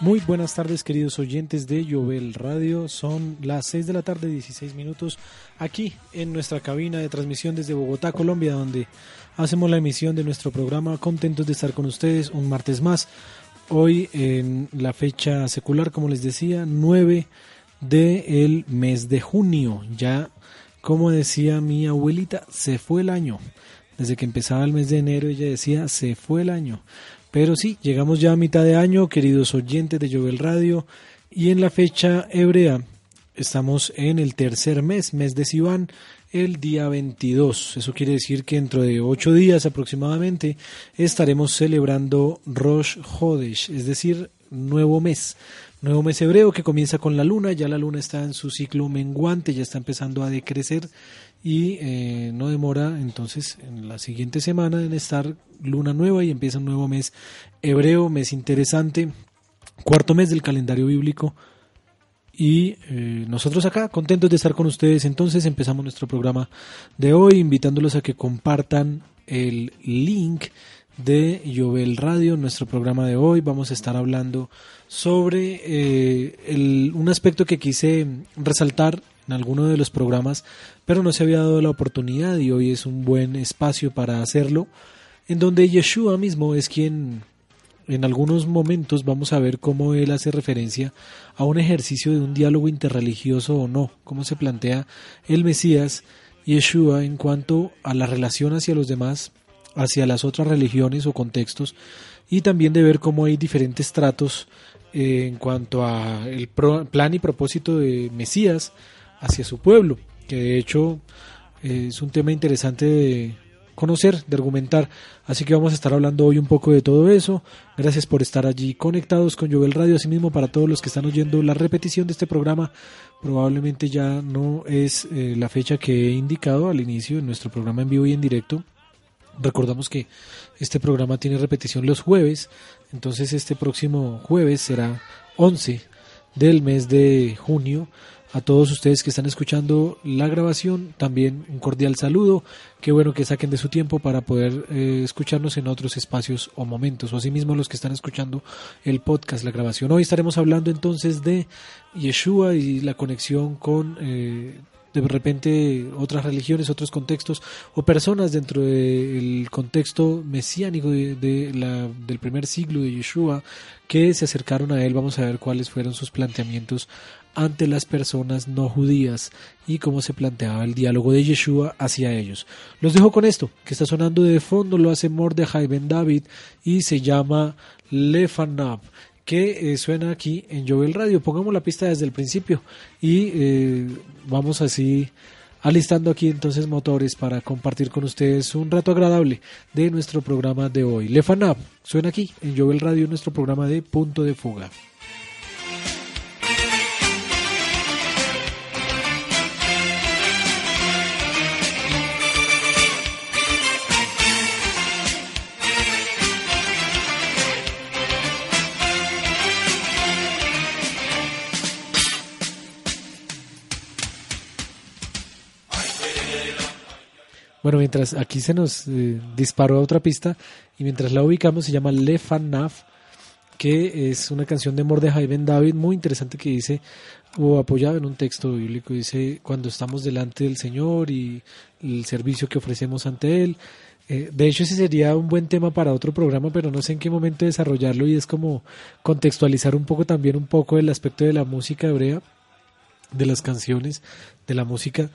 Muy buenas tardes queridos oyentes de Llovel Radio, son las 6 de la tarde 16 minutos aquí en nuestra cabina de transmisión desde Bogotá, Colombia, donde hacemos la emisión de nuestro programa, contentos de estar con ustedes un martes más, hoy en la fecha secular, como les decía, 9 del mes de junio, ya como decía mi abuelita, se fue el año, desde que empezaba el mes de enero ella decía, se fue el año. Pero sí, llegamos ya a mitad de año, queridos oyentes de Jovel Radio, y en la fecha hebrea estamos en el tercer mes, mes de Sivan, el día 22. Eso quiere decir que dentro de ocho días aproximadamente estaremos celebrando Rosh Hodesh, es decir, nuevo mes. Nuevo mes hebreo que comienza con la luna, ya la luna está en su ciclo menguante, ya está empezando a decrecer y eh, no demora entonces en la siguiente semana en estar luna nueva y empieza un nuevo mes hebreo, mes interesante, cuarto mes del calendario bíblico y eh, nosotros acá contentos de estar con ustedes entonces empezamos nuestro programa de hoy invitándolos a que compartan el link de Yovel Radio, nuestro programa de hoy. Vamos a estar hablando sobre eh, un aspecto que quise resaltar en alguno de los programas, pero no se había dado la oportunidad y hoy es un buen espacio para hacerlo, en donde Yeshua mismo es quien en algunos momentos vamos a ver cómo él hace referencia a un ejercicio de un diálogo interreligioso o no, cómo se plantea el Mesías Yeshua en cuanto a la relación hacia los demás, hacia las otras religiones o contextos, y también de ver cómo hay diferentes tratos eh, en cuanto a el plan y propósito de Mesías hacia su pueblo, que de hecho eh, es un tema interesante de conocer, de argumentar. Así que vamos a estar hablando hoy un poco de todo eso. Gracias por estar allí conectados con Jovel Radio. Asimismo, para todos los que están oyendo la repetición de este programa, probablemente ya no es eh, la fecha que he indicado al inicio de nuestro programa en vivo y en directo. Recordamos que este programa tiene repetición los jueves, entonces este próximo jueves será 11 del mes de junio a todos ustedes que están escuchando la grabación, también un cordial saludo. Qué bueno que saquen de su tiempo para poder eh, escucharnos en otros espacios o momentos, o asimismo los que están escuchando el podcast, la grabación. Hoy estaremos hablando entonces de Yeshua y la conexión con eh, de repente otras religiones, otros contextos o personas dentro del contexto mesiánico de, la, del primer siglo de Yeshua que se acercaron a él. Vamos a ver cuáles fueron sus planteamientos ante las personas no judías y cómo se planteaba el diálogo de Yeshua hacia ellos. Los dejo con esto, que está sonando de fondo, lo hace Mordechai Ben David y se llama Lefanab que eh, suena aquí en Jovel Radio. Pongamos la pista desde el principio y eh, vamos así alistando aquí entonces motores para compartir con ustedes un rato agradable de nuestro programa de hoy. Lefanab suena aquí en Jovel Radio, nuestro programa de punto de fuga. Bueno, mientras aquí se nos eh, disparó otra pista y mientras la ubicamos se llama Le Naf, que es una canción de Mordejai Ben David muy interesante que dice, o apoyado en un texto bíblico, dice, cuando estamos delante del Señor y el servicio que ofrecemos ante Él. Eh, de hecho, ese sería un buen tema para otro programa, pero no sé en qué momento desarrollarlo y es como contextualizar un poco también un poco el aspecto de la música hebrea, de las canciones, de la música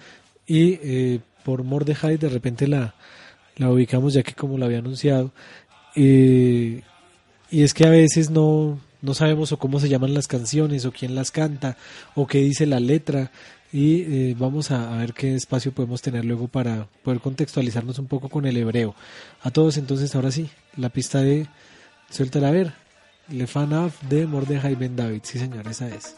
y eh, por Mordejai, de repente la, la ubicamos ya que como lo había anunciado. y es que a veces no, no sabemos o cómo se llaman las canciones o quién las canta o qué dice la letra. y eh, vamos a, ver qué espacio podemos tener luego para poder contextualizarnos un poco con el hebreo. A todos entonces, ahora sí, la pista de Suéltala a ver, Le Fanaf de Mordejai Ben David. Sí, señor, esa es.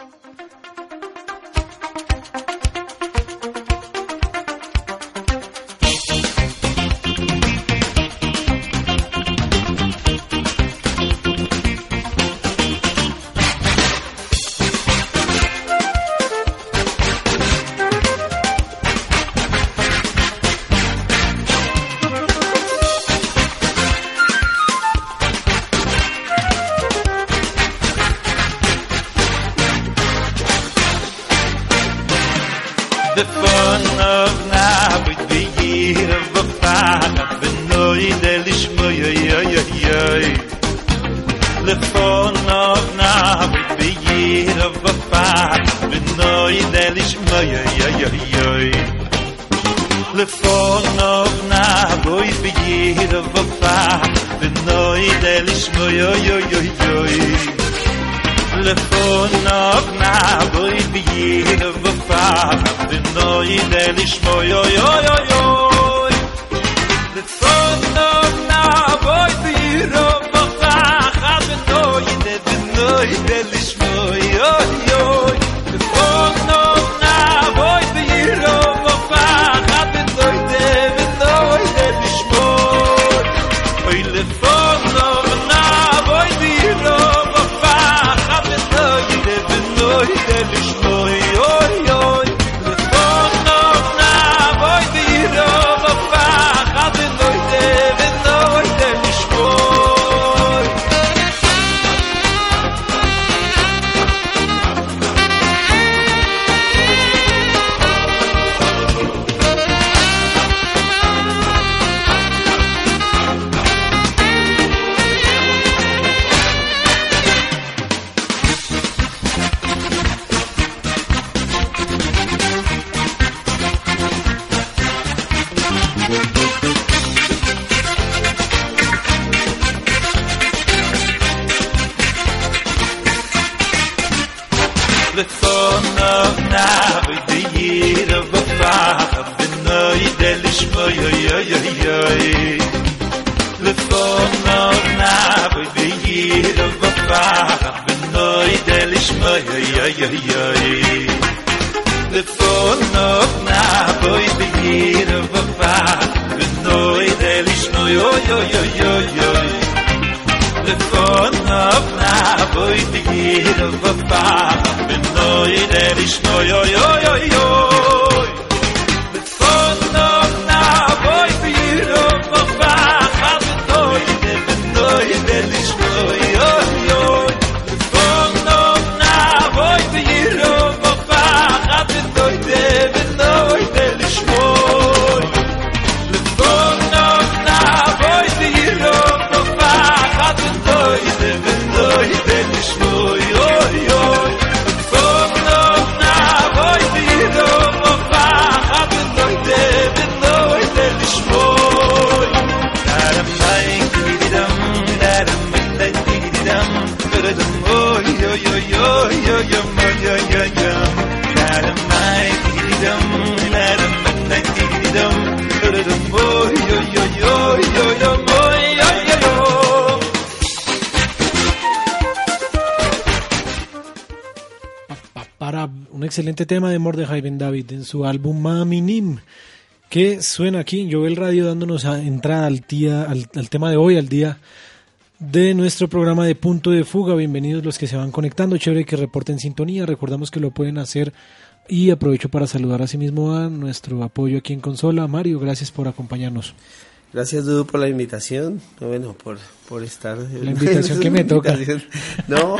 En su álbum Maminim, que suena aquí en Jovel Radio dándonos a- entrada al, día, al, al tema de hoy, al día de nuestro programa de Punto de Fuga. Bienvenidos los que se van conectando, chévere que reporten sintonía, recordamos que lo pueden hacer y aprovecho para saludar asimismo a nuestro apoyo aquí en consola. Mario, gracias por acompañarnos. Gracias, Dudu, por la invitación. Bueno, por, por estar. La invitación que me toca. No.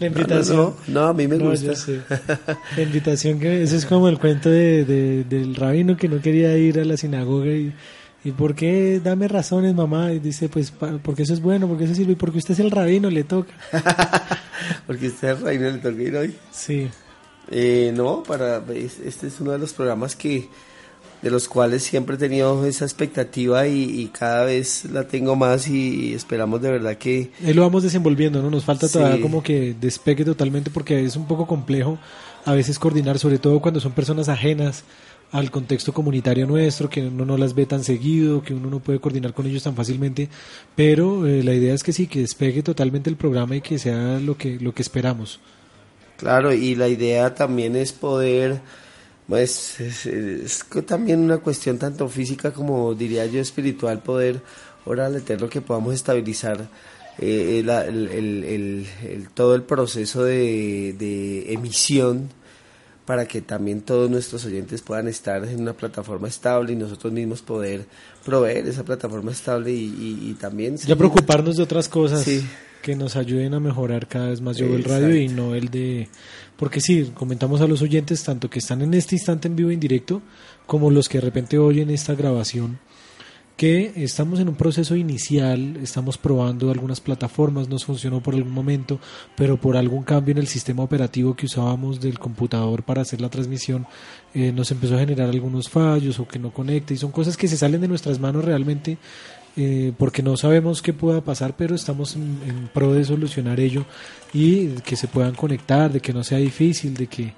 La invitación. No, no, no, a mí me gusta. La invitación que eso es como el cuento de, de- del rabino que no quería ir a la sinagoga y, y ¿por qué? Dame razones, mamá. Y dice, pues pa- porque eso es bueno, porque eso sirve y porque usted es el rabino, le toca. Porque usted es reino le toca ir hoy. Sí, Eh, no, para es- este es uno de los programas que de los cuales siempre he tenido esa expectativa y, cada vez la tengo más y esperamos de verdad que... Ahí lo vamos desenvolviendo, ¿no? Nos falta todavía como que despegue totalmente porque es un poco complejo a veces coordinar, sobre todo cuando son personas ajenas al contexto comunitario nuestro, que uno no las ve tan seguido, que uno no puede coordinar con ellos tan fácilmente, pero eh, la idea es que sí, que despegue totalmente el programa y que sea lo que, lo que esperamos. Claro, y la idea también es poder, pues es, también una cuestión tanto física como diría yo espiritual, poder orar al Eterno que podamos estabilizar eh, el, todo el proceso de, de emisión para que también todos nuestros oyentes puedan estar en una plataforma estable y nosotros mismos poder proveer esa plataforma estable y, también... Ya preocuparnos de otras cosas que nos ayuden a mejorar cada vez más. Yo el radio y no el de... Porque sí, comentamos a los oyentes, tanto que están en este instante en vivo en directo, como los que de repente oyen esta grabación que estamos en un proceso inicial, estamos probando algunas plataformas, nos funcionó por algún momento, pero por algún cambio en el sistema operativo que usábamos del computador para hacer la transmisión, eh, nos empezó a generar algunos fallos o que no conecta y son cosas que se salen de nuestras manos realmente eh, porque no sabemos qué pueda pasar, pero estamos en, en, pro de solucionar ello y que se puedan conectar, de que no sea difícil, de que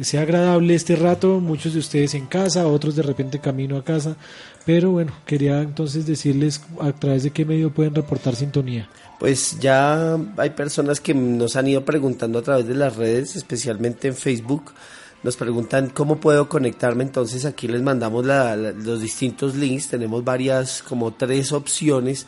sea agradable este rato, muchos de ustedes en casa, otros de repente camino a casa, pero bueno, quería entonces decirles a través de qué medio pueden reportar sintonía. Pues ya hay personas que nos han ido preguntando a través de las redes, especialmente en Facebook, nos preguntan cómo puedo conectarme, entonces aquí les mandamos los distintos links, tenemos varias, como tres opciones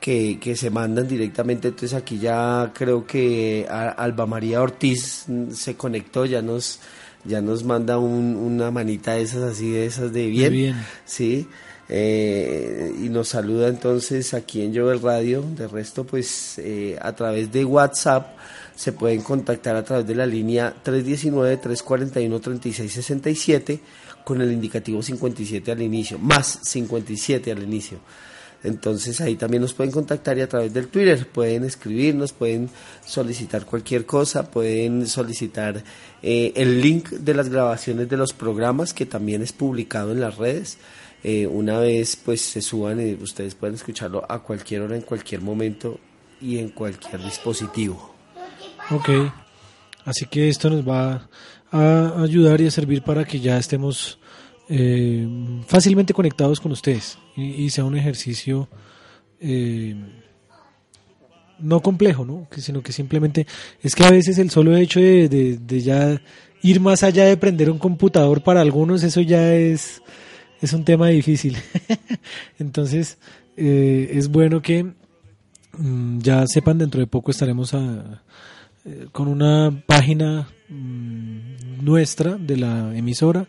que, que, se mandan directamente, entonces aquí ya creo que Alba María Ortiz se conectó, ya nos ya nos manda una manita de esas así, de esas de bien. Sí. Eh, y nos saluda entonces aquí en el Radio. De resto, pues eh, a través de WhatsApp se pueden contactar a través de la línea 319-341-3667 con el indicativo 57 al inicio, más 57 al inicio. Entonces ahí también nos pueden contactar y a través del Twitter pueden escribirnos, pueden solicitar cualquier cosa, pueden solicitar eh, el link de las grabaciones de los programas que también es publicado en las redes. Eh, una vez pues se suban y ustedes pueden escucharlo a cualquier hora, en cualquier momento y en cualquier dispositivo. Ok, así que esto nos va a ayudar y a servir para que ya estemos eh, fácilmente conectados con ustedes y, sea un ejercicio eh, no complejo, ¿no? sino que simplemente es que a veces el solo hecho de, ya ir más allá de prender un computador para algunos, eso ya es, es un tema difícil. Entonces, eh, es bueno que mm, ya sepan, dentro de poco estaremos con una página mm, nuestra de la emisora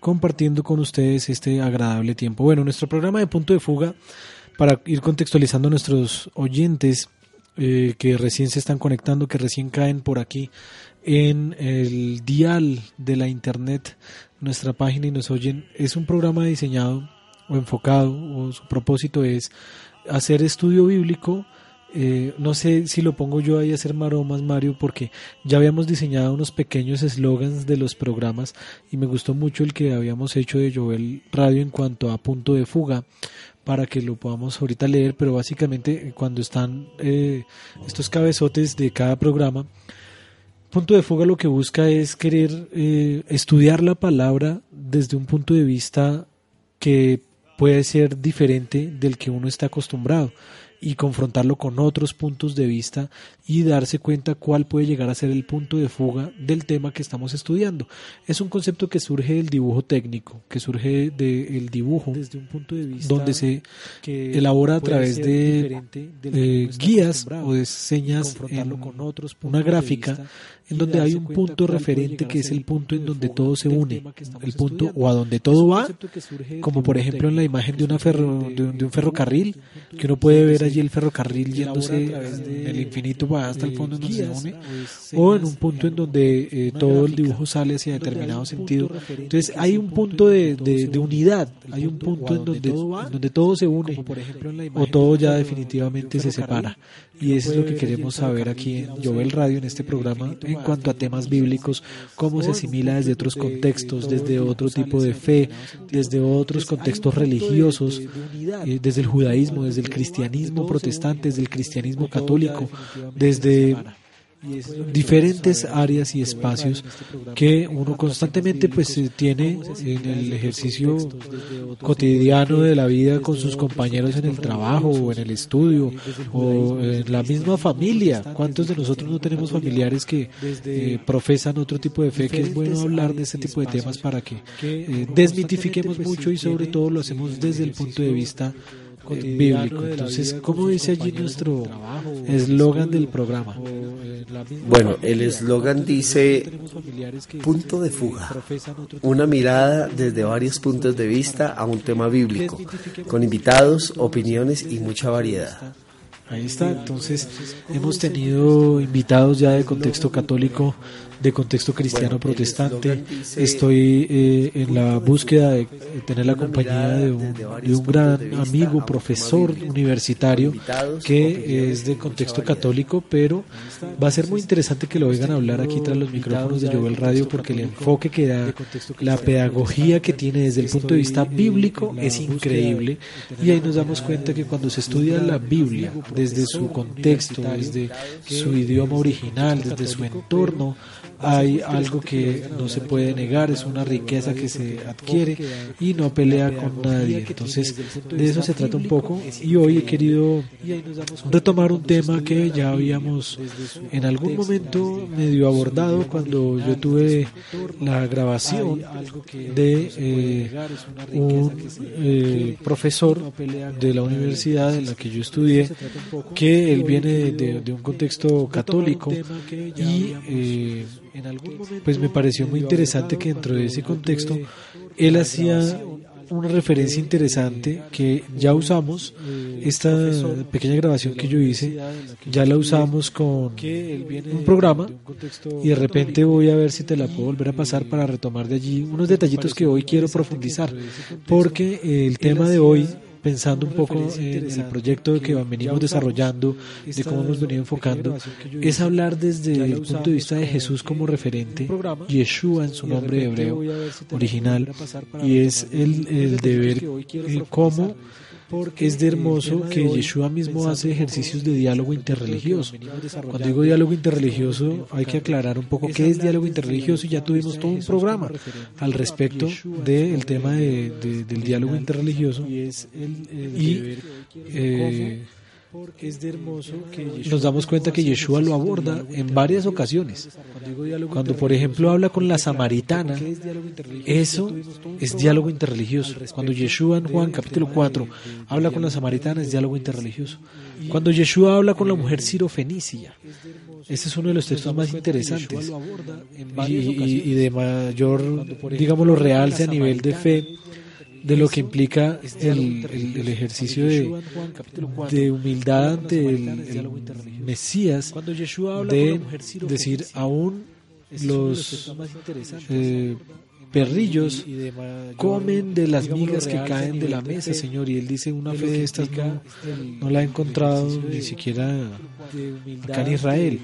compartiendo con ustedes este agradable tiempo. Bueno, nuestro programa de punto de fuga, para ir contextualizando a nuestros oyentes eh, que recién se están conectando, que recién caen por aquí en el dial de la internet, nuestra página y nos oyen, es un programa diseñado o enfocado, o su propósito es hacer estudio bíblico. Eh, no sé si lo pongo yo ahí a hacer maromas, Mario, porque ya habíamos diseñado unos pequeños eslogans de los programas y me gustó mucho el que habíamos hecho de Jovel Radio en cuanto a punto de fuga para que lo podamos ahorita leer, pero básicamente cuando están eh, estos cabezotes de cada programa, punto de fuga lo que busca es querer estudiar la palabra desde un punto de vista que puede ser diferente del que uno está acostumbrado y confrontarlo con otros puntos de vista y darse cuenta cuál puede llegar a ser el punto de fuga del tema que estamos estudiando. Es un concepto que surge del dibujo técnico, que surge del dibujo desde un punto de vista donde se elabora a través de, eh, guías o de señas en con otros una gráfica en donde hay un punto referente que es el punto en donde todo se une, el punto o a donde todo va, como por ejemplo en la imagen de, una ferro, de, un, ferrocarril, que uno puede ver allí el ferrocarril yéndose en el infinito hasta el fondo donde se une, o en un punto en donde eh, todo el dibujo sale hacia determinado sentido. Entonces hay un punto de, de, unidad, hay un punto en donde, en donde todo se une, o todo ya definitivamente se separa. Y eso es lo que queremos saber aquí en Jovel Radio, en este programa, en cuanto a temas bíblicos, cómo se asimila desde otros contextos, desde otro tipo de fe, desde otros contextos religiosos, eh, desde el judaísmo, desde el cristianismo protestante, desde el cristianismo católico, desde diferentes áreas y espacios que uno constantemente pues eh, tiene en el ejercicio cotidiano de la vida con sus compañeros en el trabajo o en el estudio o en la misma familia. ¿Cuántos de nosotros no tenemos familiares que eh, profesan otro tipo de fe? Que es bueno hablar de este tipo de temas para que eh, desmitifiquemos mucho y sobre todo lo hacemos desde el punto de vista bíblico. Entonces, ¿cómo dice allí nuestro eslogan del programa? Bueno, el eslogan dice punto de fuga, una mirada desde varios puntos de vista a un tema bíblico, con invitados, opiniones y mucha variedad. Ahí está, entonces hemos tenido invitados ya de contexto católico de contexto cristiano protestante. Estoy eh, en la búsqueda de tener la compañía de un, de un gran amigo, profesor universitario, que es de contexto católico, pero va a ser muy interesante que lo oigan hablar aquí tras los micrófonos de Jovel Radio, porque el enfoque que da, la pedagogía que tiene desde el punto de vista bíblico es increíble. Y ahí nos damos cuenta que cuando se estudia la Biblia desde su contexto, desde su idioma original, desde su entorno, hay algo que no se puede negar, es una riqueza que se adquiere y no pelea con nadie. Entonces, de eso se trata un poco y hoy he querido retomar un tema que ya habíamos en algún momento medio abordado cuando yo tuve la grabación de eh, un eh, profesor de la universidad en la que yo estudié, que él viene de, un contexto católico y eh, pues me pareció muy interesante que dentro de ese contexto él hacía una referencia interesante que ya usamos, esta pequeña grabación que yo hice, ya la usamos con un programa y de repente voy a ver si te la puedo volver a pasar para retomar de allí unos detallitos que hoy quiero profundizar, porque el tema de hoy pensando un poco en el proyecto que venimos desarrollando, de cómo hemos venido enfocando, es hablar desde el punto de vista de Jesús como referente, Yeshua en su nombre hebreo original, y es el, el de ver cómo es de hermoso que Yeshua mismo hace ejercicios de diálogo interreligioso. Cuando digo diálogo interreligioso, hay que aclarar un poco qué es diálogo interreligioso y ya tuvimos todo un programa al respecto del tema del diálogo interreligioso. Y eh, es de hermoso que nos damos cuenta que Yeshua lo aborda en varias ocasiones. Cuando, por ejemplo, habla con la samaritana, eso es diálogo interreligioso. Cuando Yeshua en Juan capítulo 4 habla con la samaritana, es diálogo interreligioso. Cuando Yeshua habla con la mujer sirofenicia, ese es uno de los textos más interesantes y, y de mayor, digámoslo, realce a nivel de fe de lo que implica el, el, ejercicio de, de, humildad ante el, Mesías, de decir, aún los eh, perrillos comen de las migas que caen de la mesa, Señor. Y él dice, una fe de estas no, no la ha encontrado ni siquiera acá en Israel.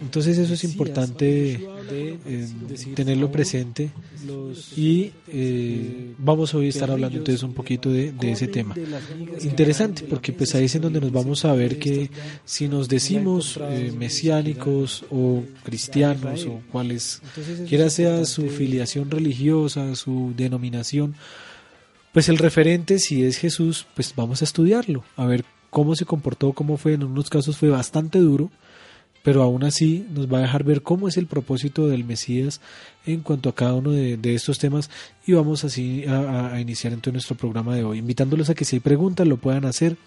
Entonces eso es importante eh, tenerlo presente y eh, vamos hoy a estar hablando entonces un poquito de, ese tema. Interesante porque pues ahí es en donde nos vamos a ver que si nos decimos eh, mesiánicos o cristianos o cuales quiera sea su filiación religiosa, su denominación, pues el referente si es Jesús, pues vamos a estudiarlo, a ver cómo se comportó, cómo fue, en unos casos fue bastante duro, pero aún así nos va a dejar ver cómo es el propósito del Mesías en cuanto a cada uno de, estos temas. Y vamos así a, iniciar entonces nuestro programa de hoy, invitándolos a que si hay preguntas lo puedan hacer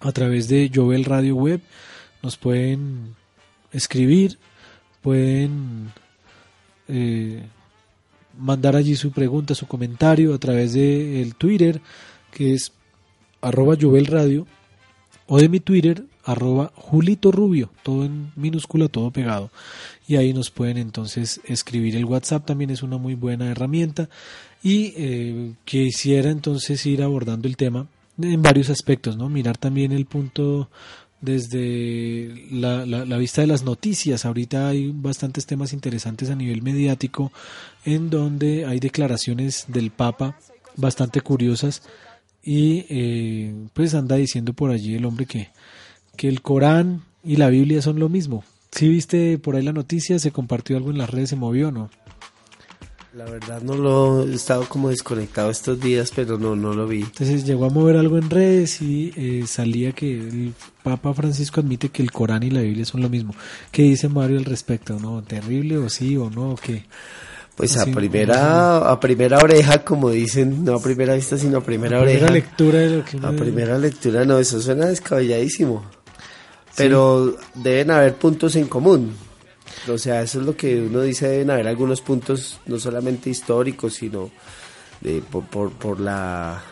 a través de Jovel Radio Web, nos pueden escribir, pueden eh, mandar allí su pregunta, su comentario a través de el Twitter que es arroba Jovel Radio o de mi Twitter arroba Julito Rubio, todo en minúscula, todo pegado. Y ahí nos pueden entonces escribir. El WhatsApp también es una muy buena herramienta. Y eh, quisiera entonces ir abordando el tema en varios aspectos, ¿no? Mirar también el punto desde la, la, la, vista de las noticias. Ahorita hay bastantes temas interesantes a nivel mediático en donde hay declaraciones del Papa bastante curiosas y eh, pues anda diciendo por allí el hombre que, que el Corán y la Biblia son lo mismo. Si viste por ahí la noticia, se compartió algo en las redes, se movió, ¿no? La verdad no lo he estado como desconectado estos días, pero no, no lo vi. Entonces llegó a mover algo en redes y eh, salía que el Papa Francisco admite que el Corán y la Biblia son lo mismo. ¿Qué dice Mario al respecto? ¿No? ¿Terrible o sí o no? ¿O qué? Pues a primera, a primera oreja, como dicen, no a primera vista, sino a primera, a primera lectura de lo que A primera lectura, no, eso suena descabelladísimo. Pero deben haber puntos en común. O sea, eso es lo que uno dice, deben haber algunos puntos, no solamente históricos, sino de, por, por, por la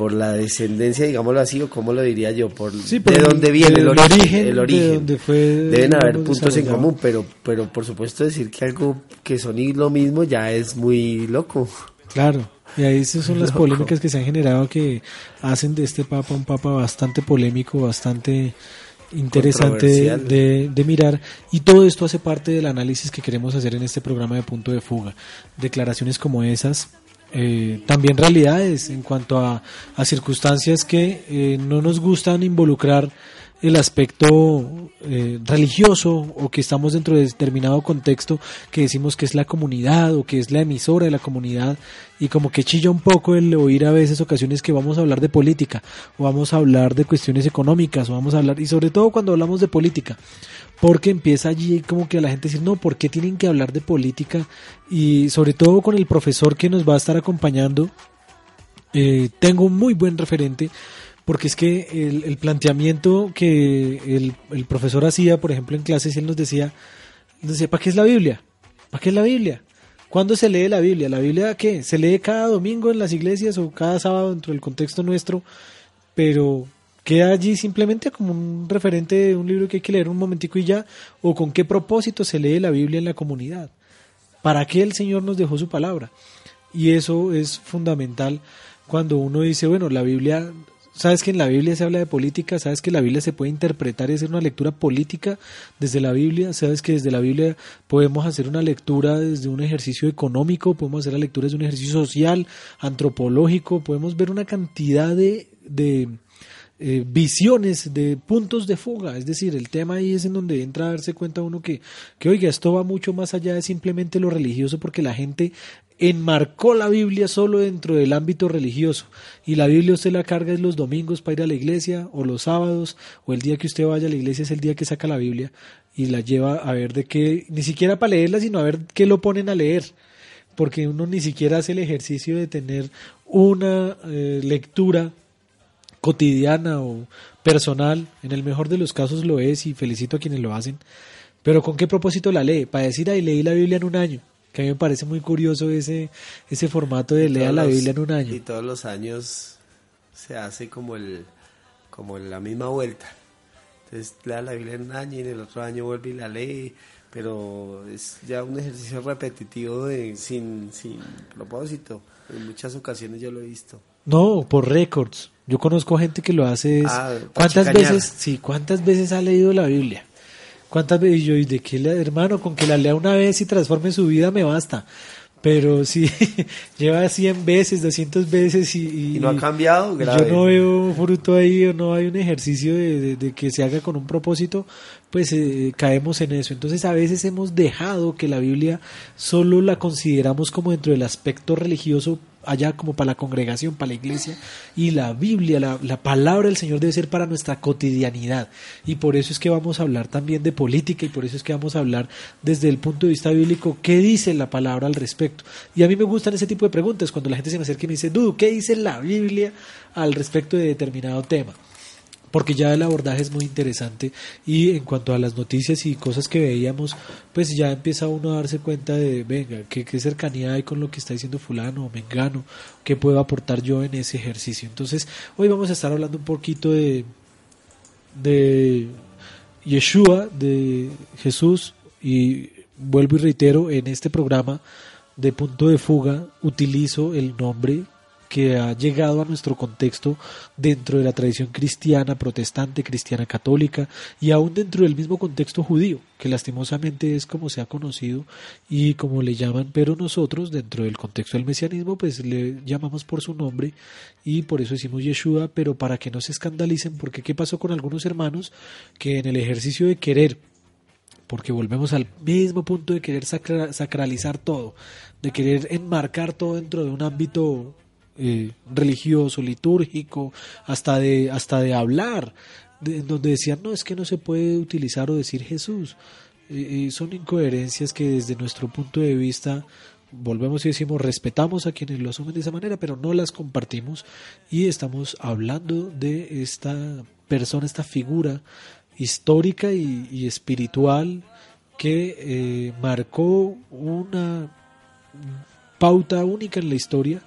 por la descendencia, digámoslo así, o como lo diría yo, por, sí, de dónde viene el, origen, el origen. De fue, Deben haber puntos en común, pero, pero por supuesto decir que algo que son lo mismo ya es muy loco. Claro, y ahí son las loco. polémicas que se han generado que hacen de este papa un papa bastante polémico, bastante interesante de, de, mirar y todo esto hace parte del análisis que queremos hacer en este programa de punto de fuga. Declaraciones como esas eh, también realidades en cuanto a, a circunstancias que eh, no nos gustan involucrar el aspecto eh, religioso o que estamos dentro de determinado contexto que decimos que es la comunidad o que es la emisora de la comunidad y como que chilla un poco el oír a veces ocasiones que vamos a hablar de política o vamos a hablar de cuestiones económicas o vamos a hablar y sobre todo cuando hablamos de política porque empieza allí como que a la gente decir no, ¿por qué tienen que hablar de política? y sobre todo con el profesor que nos va a estar acompañando eh, tengo un muy buen referente porque es que el, el planteamiento que el, el, profesor hacía, por ejemplo, en clases, él nos decía, nos decía, ¿para qué es la Biblia? ¿Para qué es la Biblia? ¿Cuándo se lee la Biblia? ¿La Biblia qué? ¿Se lee cada domingo en las iglesias o cada sábado dentro del contexto nuestro? Pero queda allí simplemente como un referente de un libro que hay que leer un momentico y ya, o con qué propósito se lee la Biblia en la comunidad. ¿Para qué el Señor nos dejó su palabra? Y eso es fundamental cuando uno dice, bueno, la Biblia Sabes que en la Biblia se habla de política, sabes que la Biblia se puede interpretar y hacer una lectura política desde la Biblia, sabes que desde la Biblia podemos hacer una lectura desde un ejercicio económico, podemos hacer la lectura desde un ejercicio social, antropológico, podemos ver una cantidad de, de eh, visiones, de puntos de fuga. Es decir, el tema ahí es en donde entra a darse cuenta uno que, que, oiga, esto va mucho más allá de simplemente lo religioso, porque la gente enmarcó la Biblia solo dentro del ámbito religioso. Y la Biblia usted la carga es los domingos para ir a la iglesia, o los sábados, o el día que usted vaya a la iglesia es el día que saca la Biblia y la lleva a ver de qué, ni siquiera para leerla, sino a ver qué lo ponen a leer. Porque uno ni siquiera hace el ejercicio de tener una eh, lectura cotidiana o personal, en el mejor de los casos lo es y felicito a quienes lo hacen, pero ¿con qué propósito la lee? Para decir, ahí leí la Biblia en un año que a mí me parece muy curioso ese, ese formato de leer la Biblia en un año. Y todos los años se hace como el como la misma vuelta. Entonces lea la Biblia en un año y en el otro año vuelve y la lee, pero es ya un ejercicio repetitivo de, sin, sin propósito. En muchas ocasiones yo lo he visto. No, por récords. Yo conozco gente que lo hace. Ah, ¿Cuántas veces, sí, cuántas veces ha leído la Biblia? ¿Cuántas veces yo, y de qué, hermano, con que la lea una vez y transforme su vida me basta? Pero si lleva 100 veces, 200 veces y, y, no ha cambiado, grave. yo no veo fruto ahí o no hay un ejercicio de, de, que se haga con un propósito, pues eh, caemos en eso. Entonces a veces hemos dejado que la Biblia solo la consideramos como dentro del aspecto religioso allá como para la congregación, para la iglesia, y la Biblia, la, la, palabra del Señor debe ser para nuestra cotidianidad. Y por eso es que vamos a hablar también de política y por eso es que vamos a hablar desde el punto de vista bíblico, qué dice la palabra al respecto. Y a mí me gustan ese tipo de preguntas, cuando la gente se me acerca y me dice, Dudu, ¿qué dice la Biblia al respecto de determinado tema? Porque ya el abordaje es muy interesante y en cuanto a las noticias y cosas que veíamos, pues ya empieza uno a darse cuenta de, venga, qué, qué cercanía hay con lo que está diciendo fulano o mengano, qué puedo aportar yo en ese ejercicio. Entonces, hoy vamos a estar hablando un poquito de, de Yeshua, de Jesús, y vuelvo y reitero, en este programa de punto de fuga utilizo el nombre que ha llegado a nuestro contexto dentro de la tradición cristiana, protestante, cristiana católica y aún dentro del mismo contexto judío, que lastimosamente es como se ha conocido y como le llaman, pero nosotros dentro del contexto del mesianismo pues le llamamos por su nombre y por eso decimos Yeshua, pero para que no se escandalicen, porque ¿qué pasó con algunos hermanos que en el ejercicio de querer porque volvemos al mismo punto de querer sacralizar todo, de querer enmarcar todo dentro de un ámbito eh, religioso, litúrgico, hasta de, hasta de hablar, de, donde decían, no, es que no se puede utilizar o decir Jesús. Eh, eh, son incoherencias que desde nuestro punto de vista volvemos y decimos, respetamos a quienes lo asumen de esa manera, pero no las compartimos y estamos hablando de esta persona, esta figura histórica y, espiritual que eh, marcó una pauta única en la historia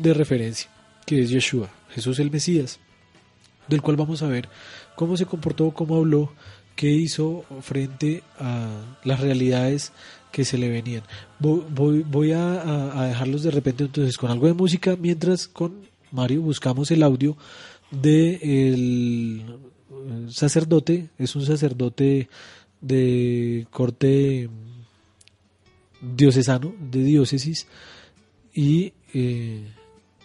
de referencia, que es Yeshua, Jesús el Mesías, del cual vamos a ver cómo se comportó, cómo habló, qué hizo frente a las realidades que se le venían. Voy, voy, a, dejarlos de repente entonces con algo de música, mientras con Mario buscamos el audio de el sacerdote, es un sacerdote de corte diocesano, de diócesis, y eh,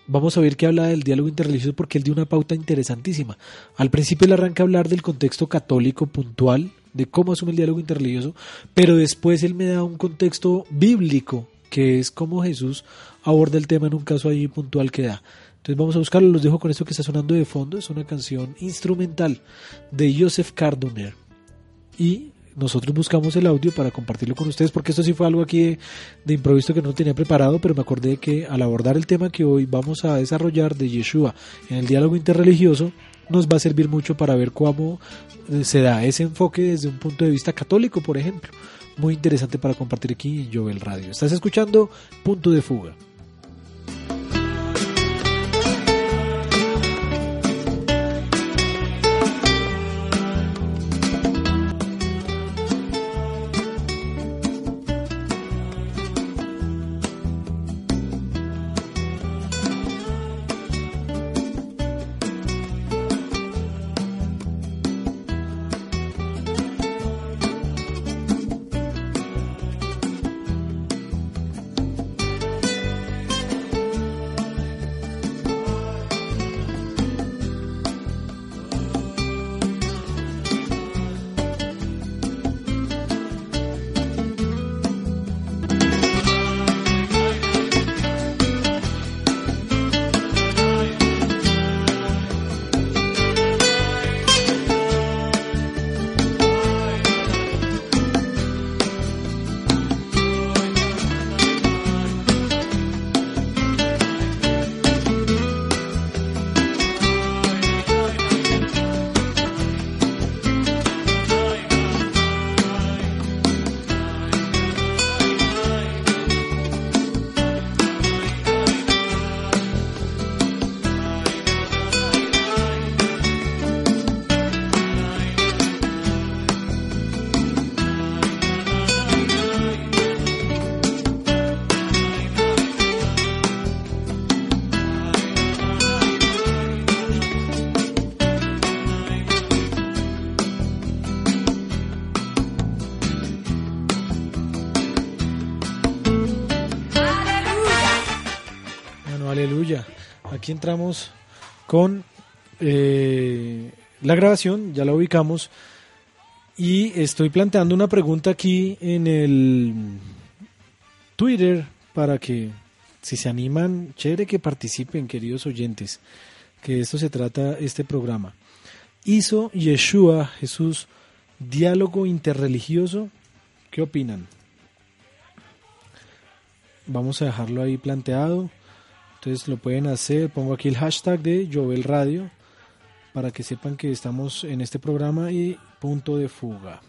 vamos a ver que habla del diálogo interreligioso porque él dio una pauta interesantísima. Al principio él arranca a hablar del contexto católico puntual, de cómo asume el diálogo interreligioso, pero después él me da un contexto bíblico, que es cómo Jesús aborda el tema en un caso ahí puntual que da. Entonces vamos a buscarlo, los dejo con esto que está sonando de fondo, es una canción instrumental de Joseph Cardoner. Y nosotros buscamos el audio para compartirlo con ustedes, porque esto sí fue algo aquí de, improviso que no tenía preparado, pero me acordé que al abordar el tema que hoy vamos a desarrollar de Yeshua en el diálogo interreligioso, nos va a servir mucho para ver cómo eh, se da ese enfoque desde un punto de vista católico, por ejemplo. Muy interesante para compartir aquí en Jovel Radio. Estás escuchando Punto de Fuga. Aquí entramos con eh, la grabación, ya la ubicamos. Y estoy planteando una pregunta aquí en el Twitter para que, si se animan, chévere que participen, queridos oyentes, que de esto se trata este programa. ¿Hizo Yeshua, Jesús, diálogo interreligioso? ¿Qué opinan? Vamos a dejarlo ahí planteado. Entonces lo pueden hacer, pongo aquí el hashtag de Jovel Radio para que sepan que estamos en este programa y punto de fuga,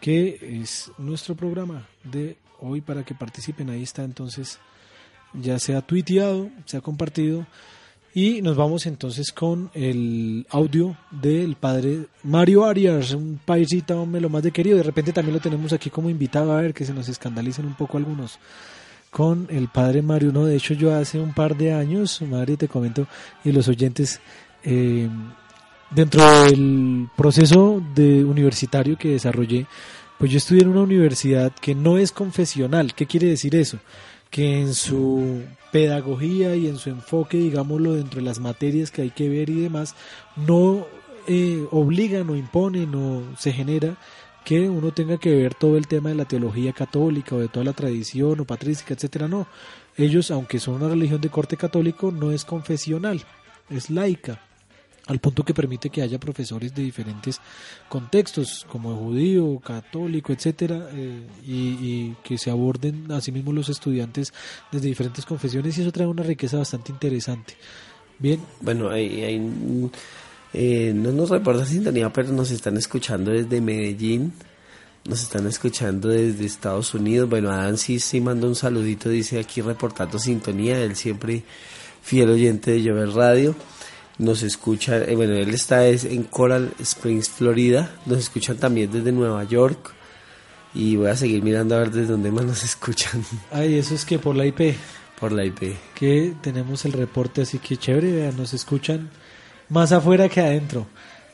que es nuestro programa de hoy para que participen. Ahí está entonces, ya se ha tuiteado, se ha compartido. Y nos vamos entonces con el audio del padre Mario Arias, un paisita, hombre, lo más de querido. De repente también lo tenemos aquí como invitado a ver que se nos escandalicen un poco algunos con el padre Mario. No, de hecho yo hace un par de años, Mario te comento, y los oyentes, eh, dentro del proceso de universitario que desarrollé, pues yo estudié en una universidad que no es confesional. ¿Qué quiere decir eso? Que en su pedagogía y en su enfoque, digámoslo, dentro de las materias que hay que ver y demás, no eh, obligan o imponen o se genera que uno tenga que ver todo el tema de la teología católica o de toda la tradición o patrística, etcétera, no. Ellos, aunque son una religión de corte católico, no es confesional, es laica, al punto que permite que haya profesores de diferentes contextos, como judío, católico, etcétera, eh, y, que se aborden asimismo los estudiantes desde diferentes confesiones, y eso trae una riqueza bastante interesante. Bien. Bueno, hay eh, no nos reporta sintonía, pero nos están escuchando desde Medellín. Nos están escuchando desde Estados Unidos. Bueno, Adán sí, sí manda un saludito, dice aquí reportando sintonía. Él siempre fiel oyente de Llover Radio. Nos escucha, eh, bueno, él está en Coral Springs, Florida. Nos escuchan también desde Nueva York. Y voy a seguir mirando a ver desde dónde más nos escuchan. Ay, eso es que por la IP. Por la IP. Que tenemos el reporte, así que chévere, vean, nos escuchan más afuera que adentro.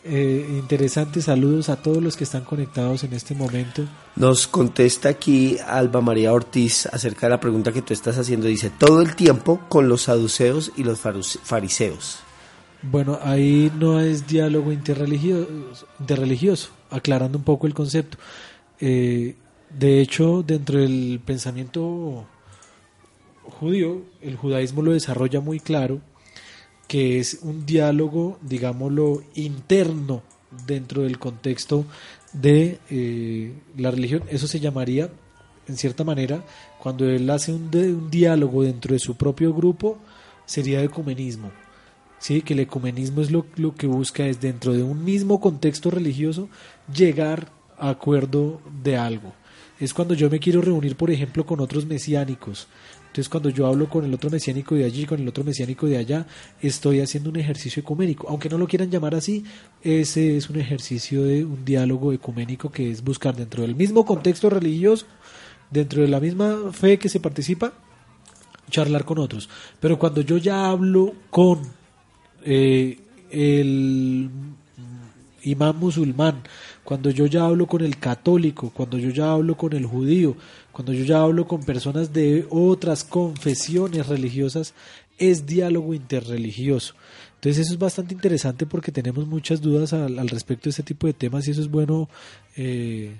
Eh, interesantes saludos a todos los que están conectados en este momento. Nos contesta aquí Alba María Ortiz acerca de la pregunta que tú estás haciendo. Dice, todo el tiempo con los saduceos y los fariseos. Bueno, ahí no es diálogo interreligioso, interreligioso aclarando un poco el concepto. Eh, de hecho, dentro del pensamiento judío, el judaísmo lo desarrolla muy claro que es un diálogo, digámoslo, interno dentro del contexto de eh, la religión. Eso se llamaría, en cierta manera, cuando él hace un, un diálogo dentro de su propio grupo, sería ecumenismo. ¿sí? Que el ecumenismo es lo, lo que busca es dentro de un mismo contexto religioso llegar a acuerdo de algo. Es cuando yo me quiero reunir, por ejemplo, con otros mesiánicos entonces, cuando yo hablo con el otro mesiánico de allí, con el otro mesiánico de allá, estoy haciendo un ejercicio ecuménico. Aunque no lo quieran llamar así, ese es un ejercicio de un diálogo ecuménico que es buscar dentro del mismo contexto religioso, dentro de la misma fe que se participa, charlar con otros. Pero cuando yo ya hablo con eh, el imán musulmán, cuando yo ya hablo con el católico, cuando yo ya hablo con el judío, cuando yo ya hablo con personas de otras confesiones religiosas, es diálogo interreligioso. Entonces eso es bastante interesante porque tenemos muchas dudas al, respecto de este tipo de temas y eso es bueno eh,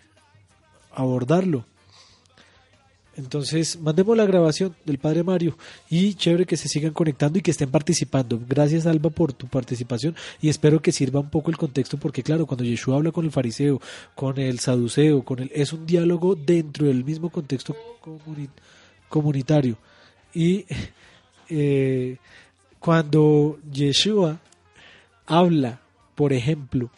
abordarlo. Entonces, mandemos la grabación del Padre Mario y chévere que se sigan conectando y que estén participando. Gracias, Alba, por tu participación y espero que sirva un poco el contexto porque, claro, cuando Yeshua habla con el fariseo, con el saduceo, con el, es un diálogo dentro del mismo contexto comunitario. Y eh, cuando Yeshua habla, por ejemplo,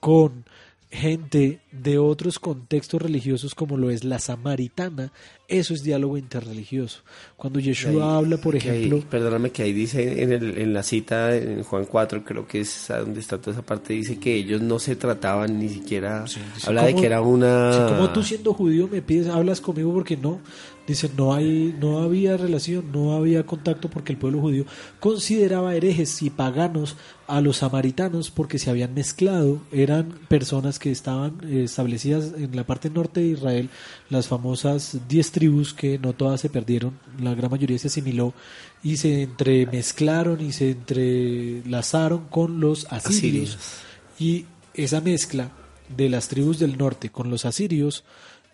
con gente de otros contextos religiosos como lo es la samaritana, eso es diálogo interreligioso. Cuando Yeshua habla, por ejemplo... perdóname que ahí dice en, el, en la cita en Juan 4, creo que es donde está toda esa parte, dice que ellos no se trataban ni siquiera... habla de que era una... como tú siendo judío me pides, hablas conmigo porque no, Dice, no, hay, no había relación, no había contacto porque el pueblo judío consideraba herejes y paganos a los samaritanos porque se habían mezclado. Eran personas que estaban eh, establecidas en la parte norte de Israel, las famosas diez tribus que no todas se perdieron, la gran mayoría se asimiló y se entremezclaron y se entrelazaron con los asirios. Y esa mezcla de las tribus del norte con los asirios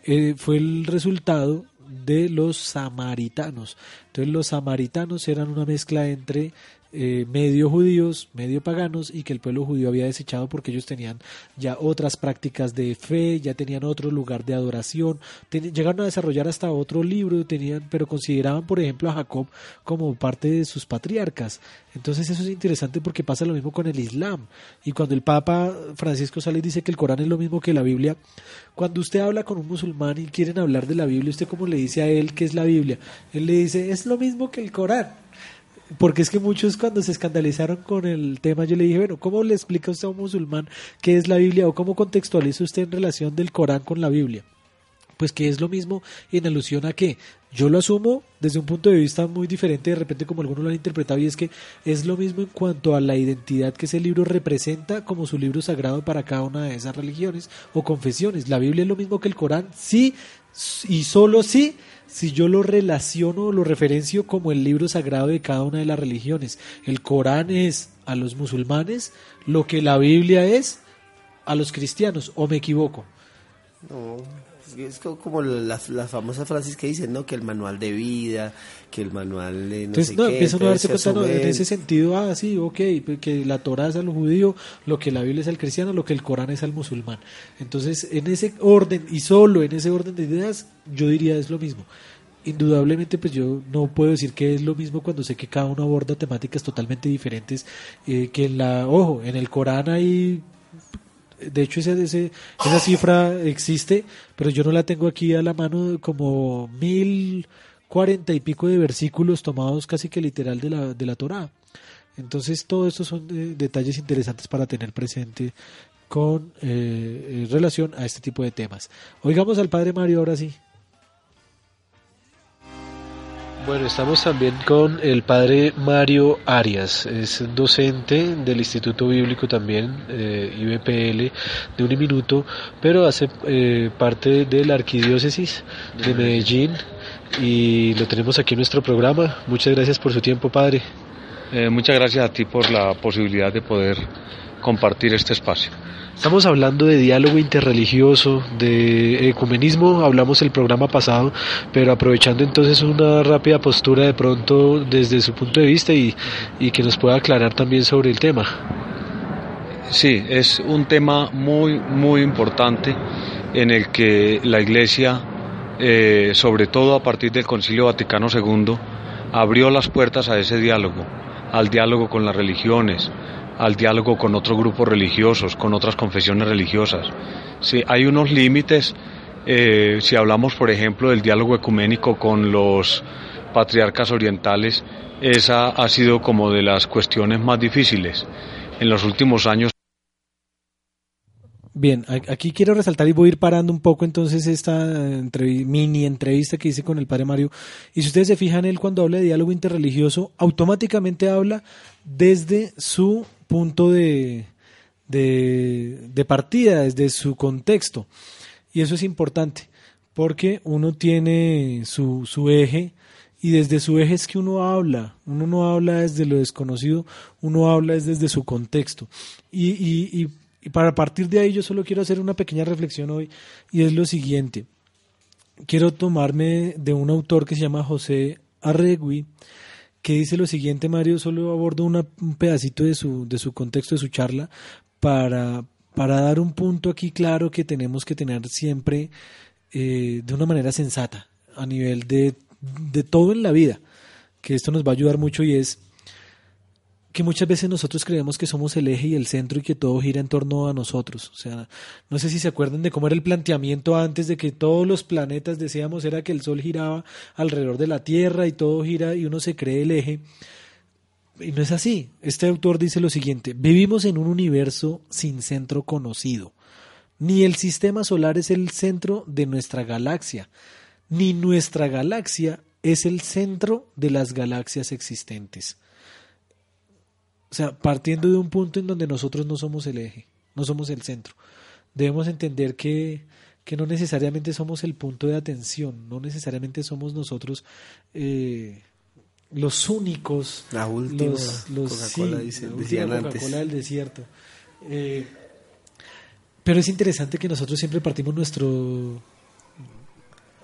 eh, fue el resultado de los samaritanos. Entonces los samaritanos eran una mezcla entre eh, medio judíos, medio paganos y que el pueblo judío había desechado porque ellos tenían ya otras prácticas de fe, ya tenían otro lugar de adoración, llegaron a desarrollar hasta otro libro, tenían, pero consideraban por ejemplo a Jacob como parte de sus patriarcas. Entonces eso es interesante porque pasa lo mismo con el Islam. Y cuando el Papa Francisco Sales dice que el Corán es lo mismo que la Biblia, cuando usted habla con un musulmán y quieren hablar de la Biblia, usted como le dice a él que es la Biblia, él le dice es lo mismo que el Corán porque es que muchos cuando se escandalizaron con el tema, yo le dije, bueno, ¿cómo le explica usted a un musulmán qué es la Biblia o cómo contextualiza usted en relación del Corán con la Biblia? pues que es lo mismo en alusión a que yo lo asumo desde un punto de vista muy diferente, de repente como algunos lo han interpretado, y es que es lo mismo en cuanto a la identidad que ese libro representa como su libro sagrado para cada una de esas religiones o confesiones. La Biblia es lo mismo que el Corán, sí, y solo sí, si yo lo relaciono lo referencio como el libro sagrado de cada una de las religiones. El Corán es a los musulmanes lo que la Biblia es a los cristianos, o me equivoco. No, es como las, las famosas frases que dicen, ¿no? Que el manual de vida, que el manual de no Entonces, sé no, qué, empiezan a darse cuenta no, en ese sentido, ah, sí, ok, que la Torah es al judío, lo que la Biblia es al cristiano, lo que el Corán es al musulmán. Entonces, en ese orden, y solo en ese orden de ideas, yo diría es lo mismo. Indudablemente, pues yo no puedo decir que es lo mismo cuando sé que cada uno aborda temáticas totalmente diferentes, eh, que en la, ojo, en el Corán hay de hecho ese, ese- esa cifra existe, pero yo no la tengo aquí a la mano como mil cuarenta y pico de versículos tomados casi que literal de la, de la Torah. Entonces todo esto son eh, detalles interesantes para tener presente con eh, en relación a este tipo de temas. Oigamos al padre Mario ahora sí. Bueno, estamos también con el padre Mario Arias, es docente del Instituto Bíblico también, eh, IBPL, de un minuto, pero hace eh, parte de la Arquidiócesis de Medellín y lo tenemos aquí en nuestro programa. Muchas gracias por su tiempo, padre. Eh, muchas gracias a ti por la posibilidad de poder compartir este espacio. Estamos hablando de diálogo interreligioso, de ecumenismo, hablamos el programa pasado, pero aprovechando entonces una rápida postura de pronto desde su punto de vista y, y que nos pueda aclarar también sobre el tema. Sí, es un tema muy, muy importante en el que la Iglesia, eh, sobre todo a partir del Concilio Vaticano II, abrió las puertas a ese diálogo, al diálogo con las religiones, al diálogo con otros grupos religiosos, con otras confesiones religiosas. Sí, hay unos límites, eh, si hablamos, por ejemplo, del diálogo ecuménico con los patriarcas orientales, esa ha sido como de las cuestiones más difíciles. En los últimos años Bien, aquí quiero resaltar y voy a ir parando un poco entonces esta entrevi- mini entrevista que hice con el padre Mario. Y si ustedes se fijan, él cuando habla de diálogo interreligioso, automáticamente habla desde su punto de, de, de partida, desde su contexto. Y eso es importante, porque uno tiene su, su eje y desde su eje es que uno habla. Uno no habla desde lo desconocido, uno habla es desde su contexto. Y, y, y, y para partir de ahí yo solo quiero hacer una pequeña reflexión hoy y es lo siguiente. Quiero tomarme de un autor que se llama José Arregui, que dice lo siguiente, Mario, solo abordo un pedacito de su, de su contexto, de su charla, para, para dar un punto aquí claro que tenemos que tener siempre eh, de una manera sensata, a nivel de, de todo en la vida, que esto nos va a ayudar mucho y es que muchas veces nosotros creemos que somos el eje y el centro y que todo gira en torno a nosotros. O sea, no sé si se acuerdan de cómo era el planteamiento antes de que todos los planetas decíamos era que el Sol giraba alrededor de la Tierra y todo gira y uno se cree el eje. Y no es así. Este autor dice lo siguiente, vivimos en un universo sin centro conocido. Ni el sistema solar es el centro de nuestra galaxia, ni nuestra galaxia es el centro de las galaxias existentes. O sea, partiendo de un punto en donde nosotros no somos el eje, no somos el centro. Debemos entender que, que no necesariamente somos el punto de atención, no necesariamente somos nosotros eh, los únicos. La última los, los- Coca-Cola, sí, la última antes. Del desierto. Eh, pero es interesante que nosotros siempre partimos nuestro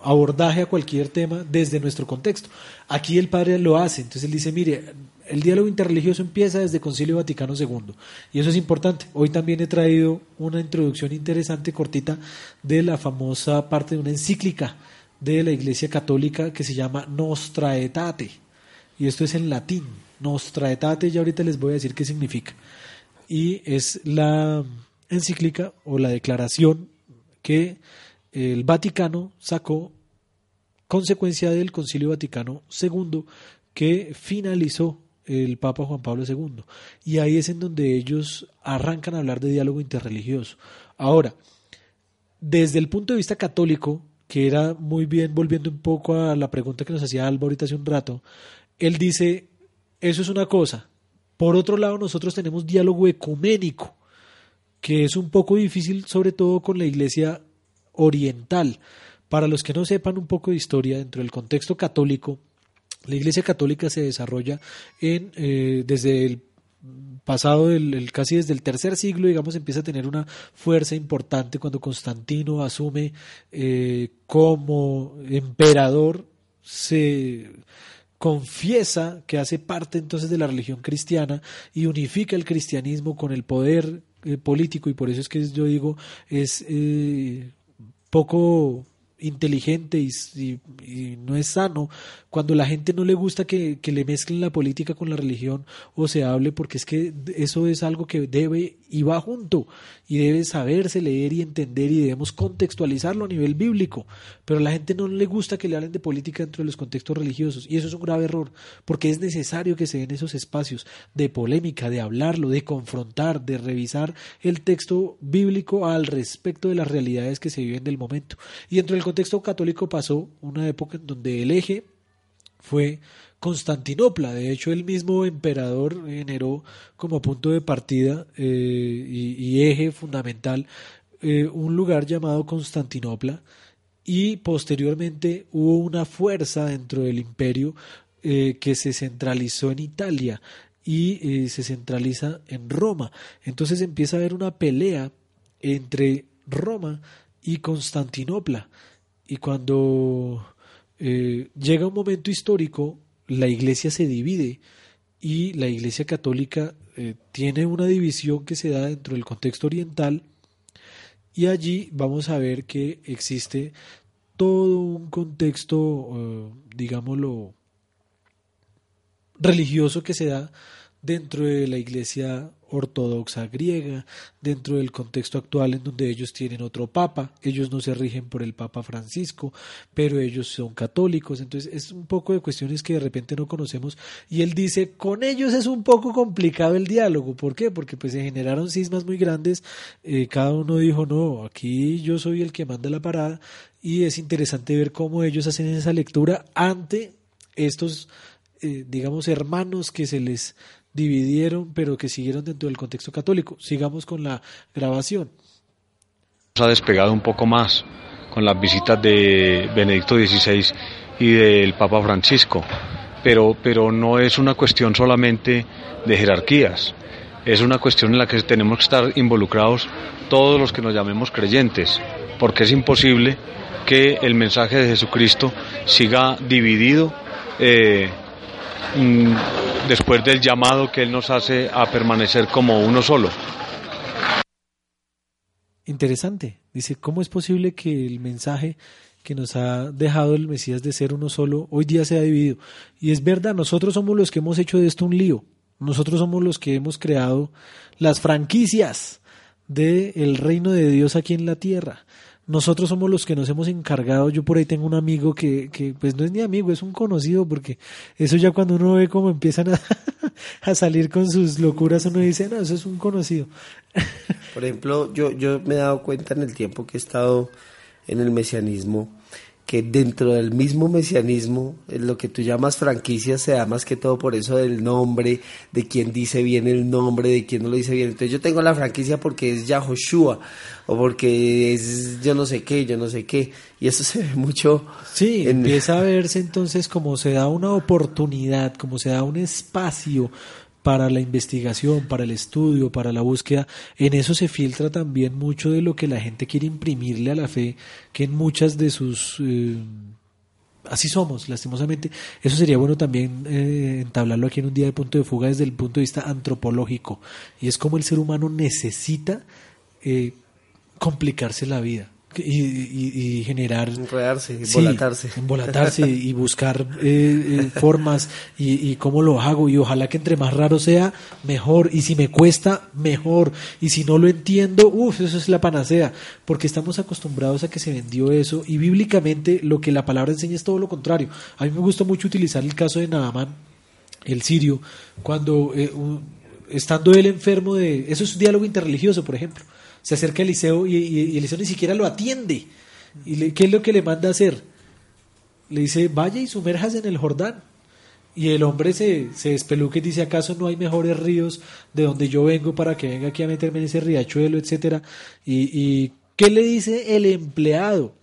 abordaje a cualquier tema desde nuestro contexto. Aquí el padre lo hace, entonces él dice, mire, el diálogo interreligioso empieza desde Concilio Vaticano II y eso es importante. Hoy también he traído una introducción interesante, cortita, de la famosa parte de una encíclica de la Iglesia Católica que se llama Nostra Aetate y esto es en latín. Nostra Aetate, ya ahorita les voy a decir qué significa. Y es la encíclica o la declaración que el Vaticano sacó consecuencia del Concilio Vaticano II que finalizó el Papa Juan Pablo II. Y ahí es en donde ellos arrancan a hablar de diálogo interreligioso. Ahora, desde el punto de vista católico, que era muy bien, volviendo un poco a la pregunta que nos hacía Alba ahorita hace un rato, él dice, eso es una cosa. Por otro lado, nosotros tenemos diálogo ecuménico, que es un poco difícil, sobre todo con la iglesia oriental. Para los que no sepan un poco de historia, dentro del contexto católico, la iglesia católica se desarrolla en, eh, desde el pasado el, casi desde el tercer siglo, digamos, empieza a tener una fuerza importante cuando Constantino asume eh, como emperador, se confiesa que hace parte entonces de la religión cristiana y unifica el cristianismo con el poder eh, político y por eso es que yo digo es poco inteligente y, no es sano cuando la gente no le gusta que, le mezclen la política con la religión o se hable porque es que eso es algo que debe y va junto y debe saberse leer y entender y debemos contextualizarlo a nivel bíblico. Pero a la gente no le gusta que le hablen de política dentro de los contextos religiosos y eso es un grave error porque es necesario que se den esos espacios de polémica, de hablarlo, de confrontar, de revisar el texto bíblico al respecto de las realidades que se viven del momento. Y dentro del contexto católico pasó una época en donde el eje fue Constantinopla. De hecho, el mismo emperador generó como punto de partida eh, y, eje fundamental eh, un lugar llamado Constantinopla y posteriormente hubo una fuerza dentro del imperio eh, que se centralizó en Italia y se centraliza en Roma. Entonces empieza a haber una pelea entre Roma y Constantinopla. Y cuando eh, llega un momento histórico, la iglesia se divide y la iglesia católica eh, tiene una división que se da dentro del contexto oriental y allí vamos a ver que existe todo un contexto, eh, digámoslo, religioso que se da dentro de la iglesia ortodoxa griega, dentro del contexto actual en donde ellos tienen otro papa, ellos no se rigen por el papa Francisco, pero ellos son católicos, entonces es un poco de cuestiones que de repente no conocemos. Y él dice, con ellos es un poco complicado el diálogo, ¿por qué? Porque pues se generaron cismas muy grandes, eh, cada uno dijo, no, aquí yo soy el que manda la parada y es interesante ver cómo ellos hacen esa lectura ante estos, eh, digamos, hermanos que se les dividieron, pero que siguieron dentro del contexto católico. Sigamos con la grabación. Ha despegado un poco más con las visitas de Benedicto XVI y del Papa Francisco, pero, pero no es una cuestión solamente de jerarquías, es una cuestión en la que tenemos que estar involucrados todos los que nos llamemos creyentes, porque es imposible que el mensaje de Jesucristo siga dividido eh, después del llamado que Él nos hace a permanecer como uno solo. Interesante. Dice, ¿cómo es posible que el mensaje que nos ha dejado el Mesías de ser uno solo hoy día se ha dividido? Y es verdad, nosotros somos los que hemos hecho de esto un lío. Nosotros somos los que hemos creado las franquicias del reino de Dios aquí en la tierra nosotros somos los que nos hemos encargado. Yo por ahí tengo un amigo que, que pues no es ni amigo, es un conocido, porque eso ya cuando uno ve cómo empiezan a, salir con sus locuras, uno dice, no, eso es un conocido. Por ejemplo, yo, yo me he dado cuenta en el tiempo que he estado en el mesianismo que dentro del mismo mesianismo, lo que tú llamas franquicia se da más que todo por eso del nombre, de quién dice bien el nombre, de quién no lo dice bien. Entonces yo tengo la franquicia porque es Yahoshua o porque es yo no sé qué, yo no sé qué. Y eso se ve mucho. Sí, empieza a verse entonces como se da una oportunidad, como se da un espacio para la investigación, para el estudio, para la búsqueda, en eso se filtra también mucho de lo que la gente quiere imprimirle a la fe, que en muchas de sus... Eh, así somos, lastimosamente. Eso sería bueno también eh, entablarlo aquí en un día de punto de fuga desde el punto de vista antropológico. Y es como el ser humano necesita eh, complicarse la vida y, generar enredarse, embolatarse, embolatarse y buscar eh, eh, formas y, cómo lo hago. Y ojalá que entre más raro sea mejor. Y si me cuesta mejor. Y si no lo entiendo uff eso es la panacea. Porque estamos acostumbrados a que se vendió eso. Y bíblicamente lo que la palabra enseña es todo lo contrario. A mí me gusta mucho utilizar el caso de Naaman el sirio. Cuando eh, estando él enfermo de eso es un diálogo interreligioso por ejemplo se acerca a Eliseo y, Eliseo ni siquiera lo atiende. ¿Y le- qué es lo que le manda a hacer? Le dice, vaya y sumérjase en el Jordán. Y el hombre se, se despeluca y dice, ¿acaso no hay mejores ríos de donde yo vengo para que venga aquí a meterme en ese riachuelo, etcétera? Y, y ¿qué le dice el empleado?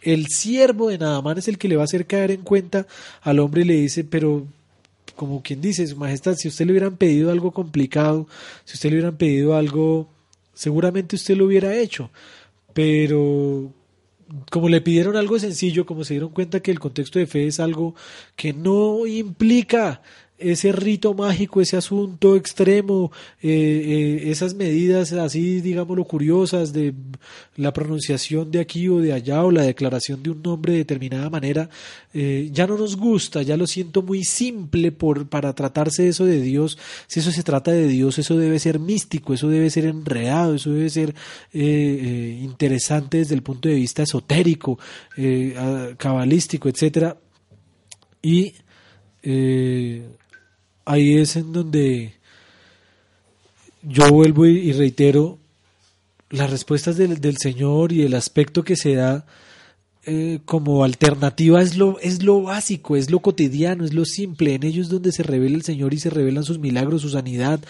El siervo de Nadamán es el que le va a hacer caer en cuenta al hombre y le dice, pero como quien dice, su majestad, si usted le hubieran pedido algo complicado, si usted le hubieran pedido algo, seguramente usted lo hubiera hecho, pero como le pidieron algo sencillo, como se dieron cuenta que el contexto de fe es algo que no implica ese rito mágico, ese asunto extremo, eh, eh, esas medidas así, digámoslo, curiosas de la pronunciación de aquí o de allá o la declaración de un nombre de determinada manera, eh, ya no nos gusta, ya lo siento muy simple por, para tratarse eso de Dios. Si eso se trata de Dios, eso debe ser místico, eso debe ser enredado, eso debe ser interesante desde el punto de vista esotérico, cabalístico, etcétera. Y eh, ahí es en donde yo vuelvo y, reitero las respuestas del, del Señor y el aspecto que se da eh, como alternativa es lo, es lo básico, es lo cotidiano, es lo simple. En ellos es donde se revela el Señor y se revelan sus milagros, su sanidad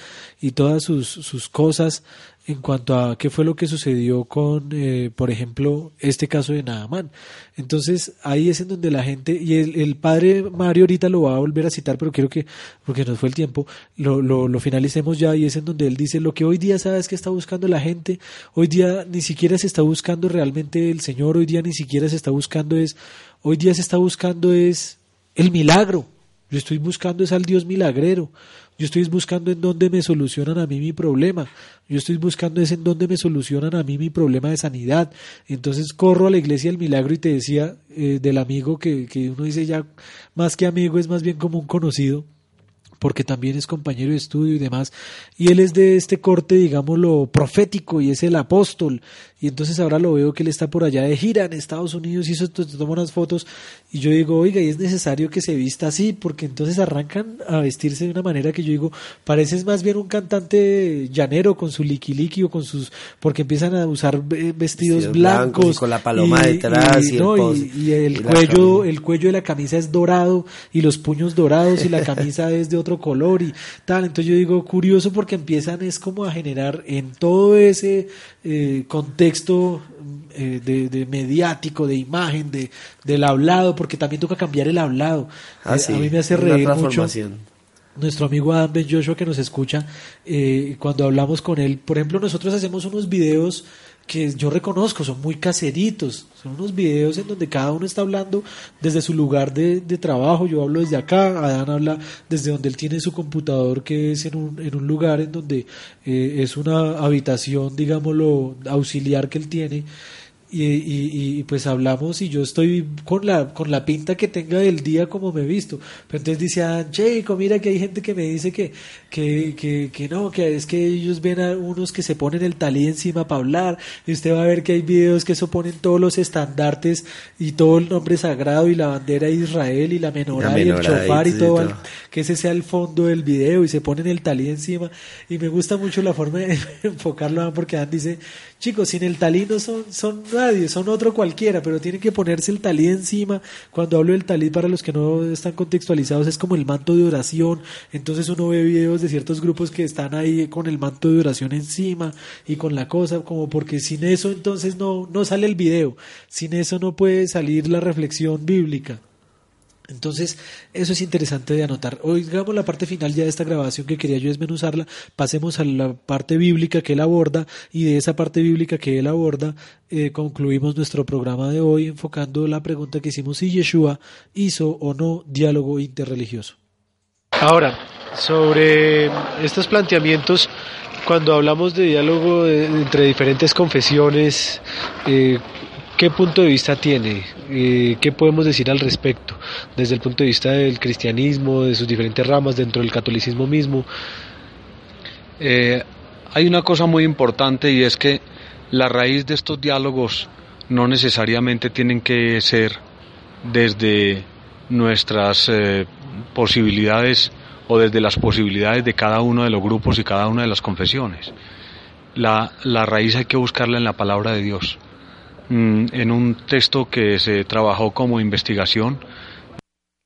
y todas sus, sus cosas en cuanto a qué fue lo que sucedió con, eh, por ejemplo, este caso de Naaman. Entonces ahí es en donde la gente, y el, el padre Mario ahorita lo va a volver a citar, pero quiero que, porque nos fue el tiempo, lo, lo, lo finalicemos ya, y es en donde él dice, lo que hoy día sabes que está buscando la gente, hoy día ni siquiera se está buscando realmente el Señor, hoy día ni siquiera se está buscando es, hoy día se está buscando es el milagro. Yo estoy buscando es al Dios milagrero. Yo estoy buscando en dónde me solucionan a mí mi problema. Yo estoy buscando es en dónde me solucionan a mí mi problema de sanidad. Entonces corro a la iglesia del milagro y te decía eh, del amigo que, que uno dice ya más que amigo es más bien como un conocido porque también es compañero de estudio y demás, y él es de este corte, digámoslo, profético, y es el apóstol, y entonces ahora lo veo que él está por allá de gira en Estados Unidos, y eso te toma unas fotos, y yo digo, oiga, y es necesario que se vista así, porque entonces arrancan a vestirse de una manera que yo digo, pareces más bien un cantante llanero con su liqui o con sus, porque empiezan a usar eh, vestidos, Vestidos blancos, blancos y con la paloma detrás y el no, pos- y el y la cuello, el cuello de la camisa es dorado y los puños dorados y la camisa es de otro color y tal. Entonces yo digo curioso porque empiezan es como a generar en todo ese eh, contexto eh, de, de mediático, de imagen, de del hablado, porque también toca cambiar el hablado. Ah, Eh, sí, a mí me hace reír mucho nuestro amigo Adam Ben Joshua que nos escucha, eh, cuando hablamos con él, por ejemplo, nosotros hacemos unos videos que yo reconozco, son muy caseritos, son unos videos en donde cada uno está hablando desde su lugar de, de trabajo, yo hablo desde acá, Adán habla desde donde él tiene su computador, que es en un, en un lugar en donde eh, es una habitación, digámoslo, auxiliar que él tiene, y, y, y, pues hablamos y yo estoy con la con la pinta que tenga del día como me he visto. Pero entonces dice ah, Checo mira que hay gente que me dice que, que, que, que no que es que ellos ven a unos que se ponen el talí encima para hablar. Y usted va a ver que hay videos que eso ponen todos los estandartes y todo el nombre sagrado y la bandera de Israel y la menorá y, el menorá y chofar y todo, al- que ese sea el fondo del video y se ponen el talí encima. Y me gusta mucho la forma de enfocarlo ah, porque Dan dice chicos sin el talí no son, son nadie, son otro cualquiera pero tienen que ponerse el talí encima. Cuando hablo del talí para los que no están contextualizados es como el manto de oración. Entonces uno ve videos de ciertos grupos que están ahí con el manto de oración encima y con la cosa como porque sin eso entonces no, no sale el video. Sin eso no puede salir la reflexión bíblica entonces, eso es interesante de anotar. Oigamos la parte final ya de esta grabación que quería yo desmenuzarla. Pasemos a la parte bíblica que él aborda y de esa parte bíblica que él aborda eh, concluimos nuestro programa de hoy enfocando la pregunta que hicimos si Yeshua hizo o no diálogo interreligioso. Ahora, sobre estos planteamientos, cuando hablamos de diálogo de- entre diferentes confesiones, eh, ¿qué punto de vista tiene? Eh, ¿Qué podemos decir al respecto? Desde el punto de vista del cristianismo, de sus diferentes ramas, dentro del catolicismo mismo. Eh, hay una cosa muy importante y es que la raíz de estos diálogos no necesariamente tienen que ser desde nuestras eh, posibilidades o desde las posibilidades de cada uno de los grupos y cada una de las confesiones. La, la raíz hay que buscarla en la palabra de Dios. Mm, en un texto que se trabajó como investigación.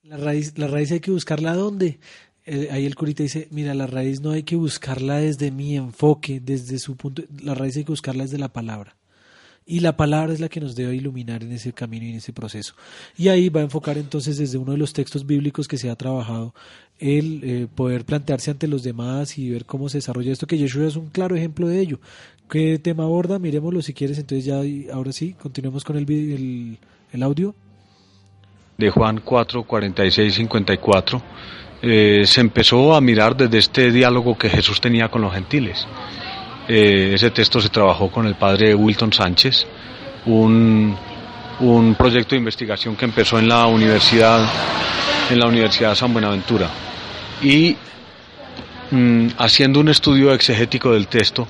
La raíz, la raíz hay que buscarla dónde. Eh, ahí el curita dice, mira, la raíz no hay que buscarla desde mi enfoque, desde su punto, la raíz hay que buscarla desde la palabra. Y la palabra es la que nos debe iluminar en ese camino y en ese proceso. Y ahí va a enfocar entonces desde uno de los textos bíblicos que se ha trabajado el eh, poder plantearse ante los demás y ver cómo se desarrolla esto, que Yeshua es un claro ejemplo de ello. ¿Qué tema aborda? Miremoslo si quieres, entonces ya ahora sí, continuemos con el, audio. De Juan 4, 46, 54, se empezó a mirar desde este diálogo que Jesús tenía con los gentiles. Eh, ese texto se trabajó con el padre Wilton Sánchez, un, un proyecto de investigación que empezó en la universidad, en la Universidad San Buenaventura. Y mm, haciendo un estudio exegético del texto,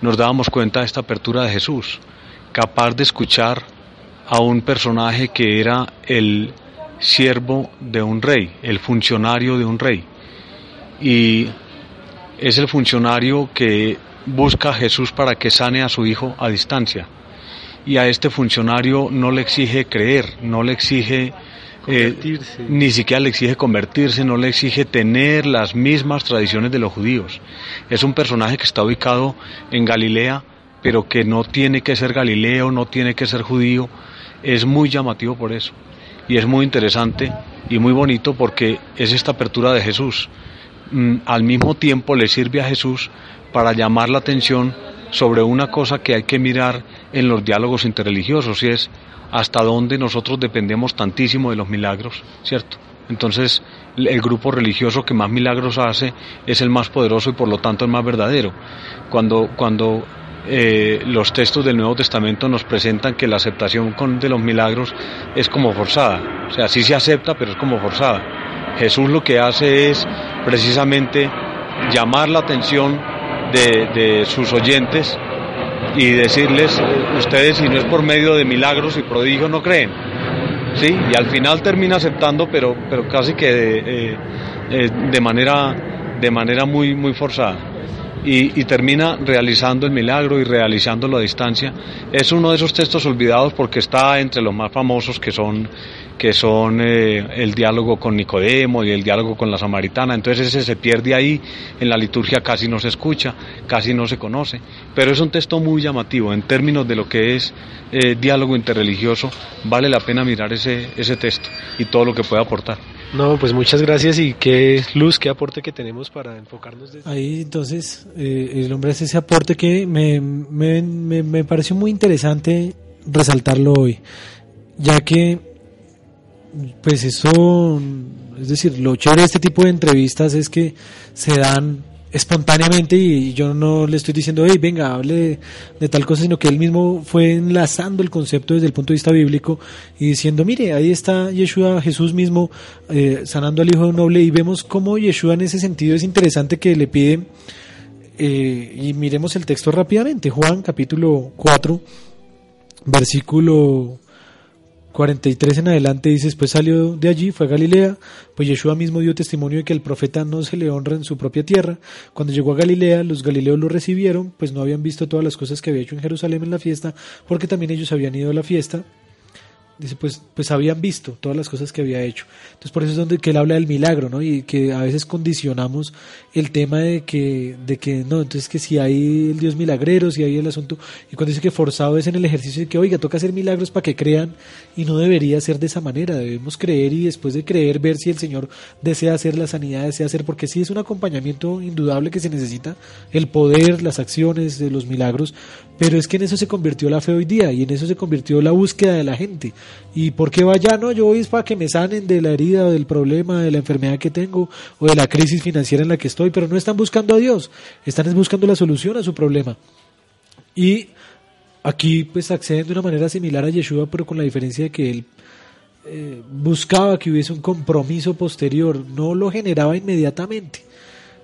nos dábamos cuenta de esta apertura de Jesús, capaz de escuchar a un personaje que era el siervo de un rey, el funcionario de un rey. Y es el funcionario que busca a Jesús para que sane a su hijo a distancia. Y a este funcionario no le exige creer, no le exige eh, ni siquiera le exige convertirse, no le exige tener las mismas tradiciones de los judíos. Es un personaje que está ubicado en Galilea, pero que no tiene que ser galileo, no tiene que ser judío. Es muy llamativo por eso. Y es muy interesante y muy bonito porque es esta apertura de Jesús. Mm, al mismo tiempo le sirve a Jesús para llamar la atención sobre una cosa que hay que mirar en los diálogos interreligiosos y es hasta dónde nosotros dependemos tantísimo de los milagros, ¿cierto? Entonces, el grupo religioso que más milagros hace es el más poderoso y por lo tanto el más verdadero. Cuando, cuando eh, los textos del Nuevo Testamento nos presentan que la aceptación de los milagros es como forzada, o sea, sí se acepta, pero es como forzada. Jesús lo que hace es precisamente llamar la atención de, sus oyentes y decirles, ustedes si no es por medio de milagros y prodigios no creen. ¿Sí? Y al final termina aceptando, pero, pero casi que de, eh, eh, de manera, de manera muy, muy forzada. Y, termina realizando el milagro y realizándolo a distancia. Es uno de esos textos olvidados porque está entre los más famosos que son que son eh, el diálogo con Nicodemo y el diálogo con la samaritana. Entonces ese se pierde ahí, en la liturgia casi no se escucha, casi no se conoce, pero es un texto muy llamativo en términos de lo que es eh, diálogo interreligioso. Vale la pena mirar ese, ese texto y todo lo que puede aportar. No, pues muchas gracias y qué luz, qué aporte que tenemos para enfocarnos. Desde... Ahí entonces eh, el hombre hace ese aporte que me, me, me, me pareció muy interesante resaltarlo hoy, ya que pues eso, es decir, lo chévere de este tipo de entrevistas es que se dan espontáneamente y yo no le estoy diciendo, hey, venga, hable de, tal cosa, sino que él mismo fue enlazando el concepto desde el punto de vista bíblico y diciendo, mire, ahí está Yeshua, Jesús mismo, eh, sanando al hijo de un noble y vemos cómo Yeshua en ese sentido es interesante que le pide, eh, y miremos el texto rápidamente, Juan capítulo 4, versículo 43 en adelante dice, después salió de allí, fue a Galilea, pues Yeshua mismo dio testimonio de que el profeta no se le honra en su propia tierra. Cuando llegó a Galilea, los galileos lo recibieron, pues no habían visto todas las cosas que había hecho en Jerusalén en la fiesta, porque también ellos habían ido a la fiesta, dice pues pues habían visto todas las cosas que había hecho. Entonces por eso es donde que él habla del milagro no y que a veces condicionamos el tema de que de que no entonces que si hay el dios milagrero si hay el asunto y cuando dice que forzado es en el ejercicio de que oiga toca hacer milagros para que crean y no debería ser de esa manera debemos creer y después de creer ver si el señor desea hacer la sanidad desea hacer porque sí es un acompañamiento indudable que se necesita el poder las acciones los milagros pero es que en eso se convirtió la fe hoy día y en eso se convirtió la búsqueda de la gente ¿Y por qué vaya? No, yo voy es para que me sanen de la herida o del problema, de la enfermedad que tengo o de la crisis financiera en la que estoy, pero no están buscando a Dios, están buscando la solución a su problema. Y aquí pues acceden de una manera similar a Yeshua, pero con la diferencia de que él eh, buscaba que hubiese un compromiso posterior, no lo generaba inmediatamente.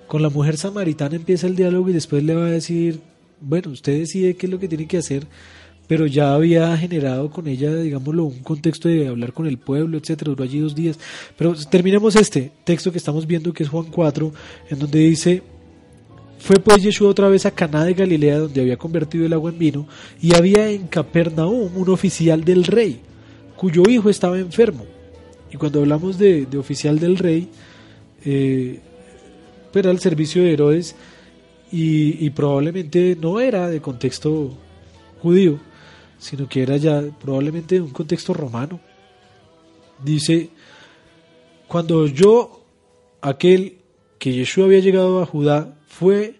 Con la mujer samaritana empieza el diálogo y después le va a decir, bueno, usted decide qué es lo que tiene que hacer pero ya había generado con ella, digámoslo, un contexto de hablar con el pueblo, etcétera, duró allí dos días. Pero terminemos este texto que estamos viendo, que es Juan 4, en donde dice, Fue pues Yeshua otra vez a Caná de Galilea, donde había convertido el agua en vino, y había en Capernaum un oficial del rey, cuyo hijo estaba enfermo. Y cuando hablamos de, oficial del rey, eh, era al servicio de Herodes y, y probablemente no era de contexto judío, sino que era ya probablemente de un contexto romano. Dice, cuando yo, aquel que Yeshua había llegado a Judá, fue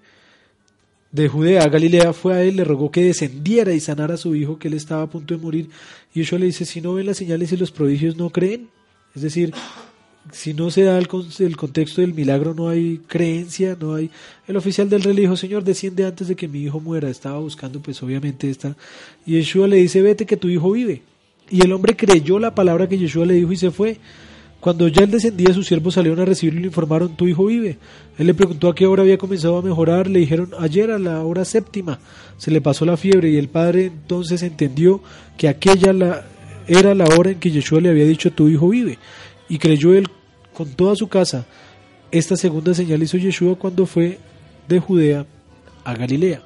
de Judea a Galilea, fue a él, le rogó que descendiera y sanara a su hijo, que él estaba a punto de morir. Y Yeshua le dice, si no ven las señales y los prodigios, no creen. Es decir, si no se da el, el, contexto del milagro, no hay creencia, no hay... El oficial del rey le dijo, Señor, desciende antes de que mi hijo muera. Estaba buscando, pues obviamente esta... Y Yeshua le dice, vete que tu hijo vive. Y el hombre creyó la palabra que Yeshua le dijo y se fue. Cuando ya él descendía, sus siervos salieron a recibirlo y le informaron, tu hijo vive. Él le preguntó a qué hora había comenzado a mejorar, le dijeron, ayer a la hora séptima. Se le pasó la fiebre y el padre entonces entendió que aquella la, era la hora en que Yeshua le había dicho, tu hijo vive. Y creyó él con toda su casa. Esta segunda señal hizo Yeshua cuando fue de Judea a Galilea.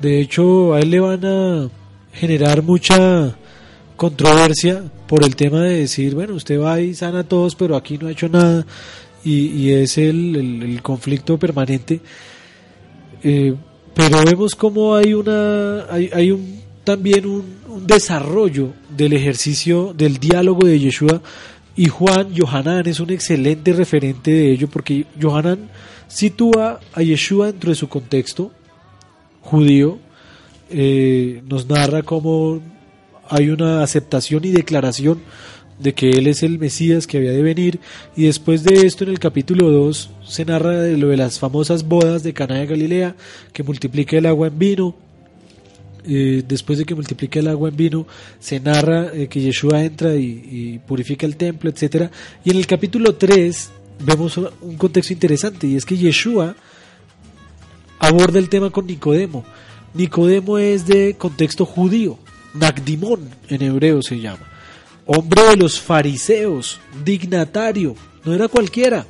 De hecho, a él le van a generar mucha controversia por el tema de decir, bueno, usted va y sana a todos, pero aquí no ha hecho nada, y, es el, conflicto permanente. Eh, pero vemos como hay una, hay, hay un, también un, un, desarrollo del ejercicio, del diálogo de Yeshua, y Juan, Yohanan es un excelente referente de ello, porque Yohanan sitúa a Yeshua dentro de su contexto judío, eh, nos narra cómo hay una aceptación y declaración de que Él es el Mesías que había de venir y después de esto en el capítulo 2 se narra de lo de las famosas bodas de Cana de Galilea que multiplica el agua en vino eh, después de que multiplica el agua en vino se narra eh, que Yeshua entra y, purifica el templo etcétera y en el capítulo 3 vemos un contexto interesante y es que Yeshua aborda el tema con Nicodemo Nicodemo es de contexto judío Nagdimón en hebreo se llama. Hombre de los fariseos, dignatario, no era cualquiera.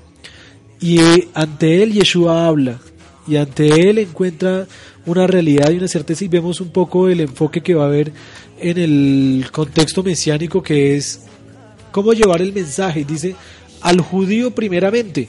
Y eh, ante él Yeshua habla, y ante él encuentra una realidad y una certeza y vemos un poco el enfoque que va a haber en el contexto mesiánico que es cómo llevar el mensaje. Dice al judío primeramente.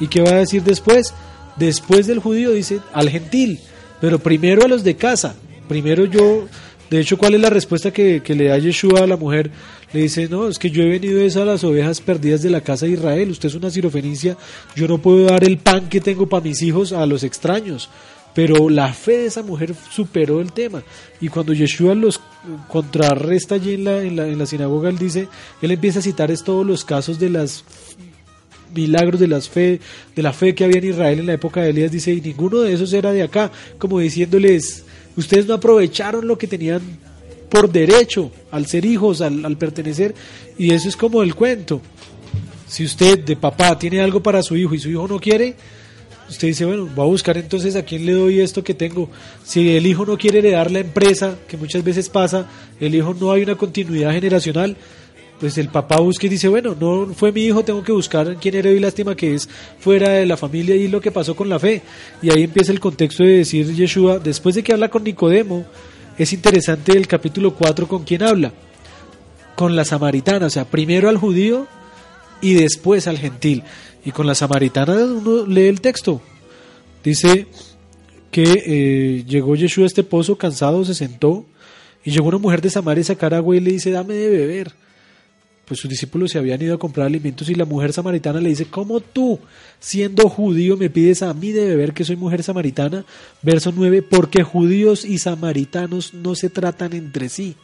¿Y qué va a decir después? Después del judío dice al gentil, pero primero a los de casa. Primero yo de hecho, ¿cuál es la respuesta que, le da Yeshua a la mujer? Le dice, no, es que yo he venido a las ovejas perdidas de la casa de Israel. Usted es una sirofenicia. Yo no puedo dar el pan que tengo para mis hijos a los extraños. Pero la fe de esa mujer superó el tema. Y cuando Yeshua los contrarresta allí en la, en la, sinagoga, él dice, él empieza a citar todos los casos de las milagros de las fe, de la fe que había en Israel en la época de Elías, dice, y ninguno de esos era de acá, como diciéndoles, ustedes no aprovecharon lo que tenían por derecho al ser hijos, al, al, pertenecer, y eso es como el cuento. Si usted de papá tiene algo para su hijo y su hijo no quiere, usted dice, bueno, va a buscar entonces a quién le doy esto que tengo. Si el hijo no quiere heredar la empresa, que muchas veces pasa, el hijo no hay una continuidad generacional, pues el papá busca y dice, bueno, no fue mi hijo, tengo que buscar quién era y lástima que es fuera de la familia y lo que pasó con la fe. Y ahí empieza el contexto de decir Yeshua, después de que habla con Nicodemo, es interesante el capítulo 4 con quién habla, con la samaritana, o sea, primero al judío y después al gentil. Y con la samaritana uno lee el texto. Dice que eh, llegó Yeshua a este pozo cansado, se sentó y llegó una mujer de Samaria a sacar agua y le dice, dame de beber pues sus discípulos se habían ido a comprar alimentos y la mujer samaritana le dice, ¿cómo tú, siendo judío, me pides a mí de beber que soy mujer samaritana? Verso 9, porque judíos y samaritanos no se tratan entre sí.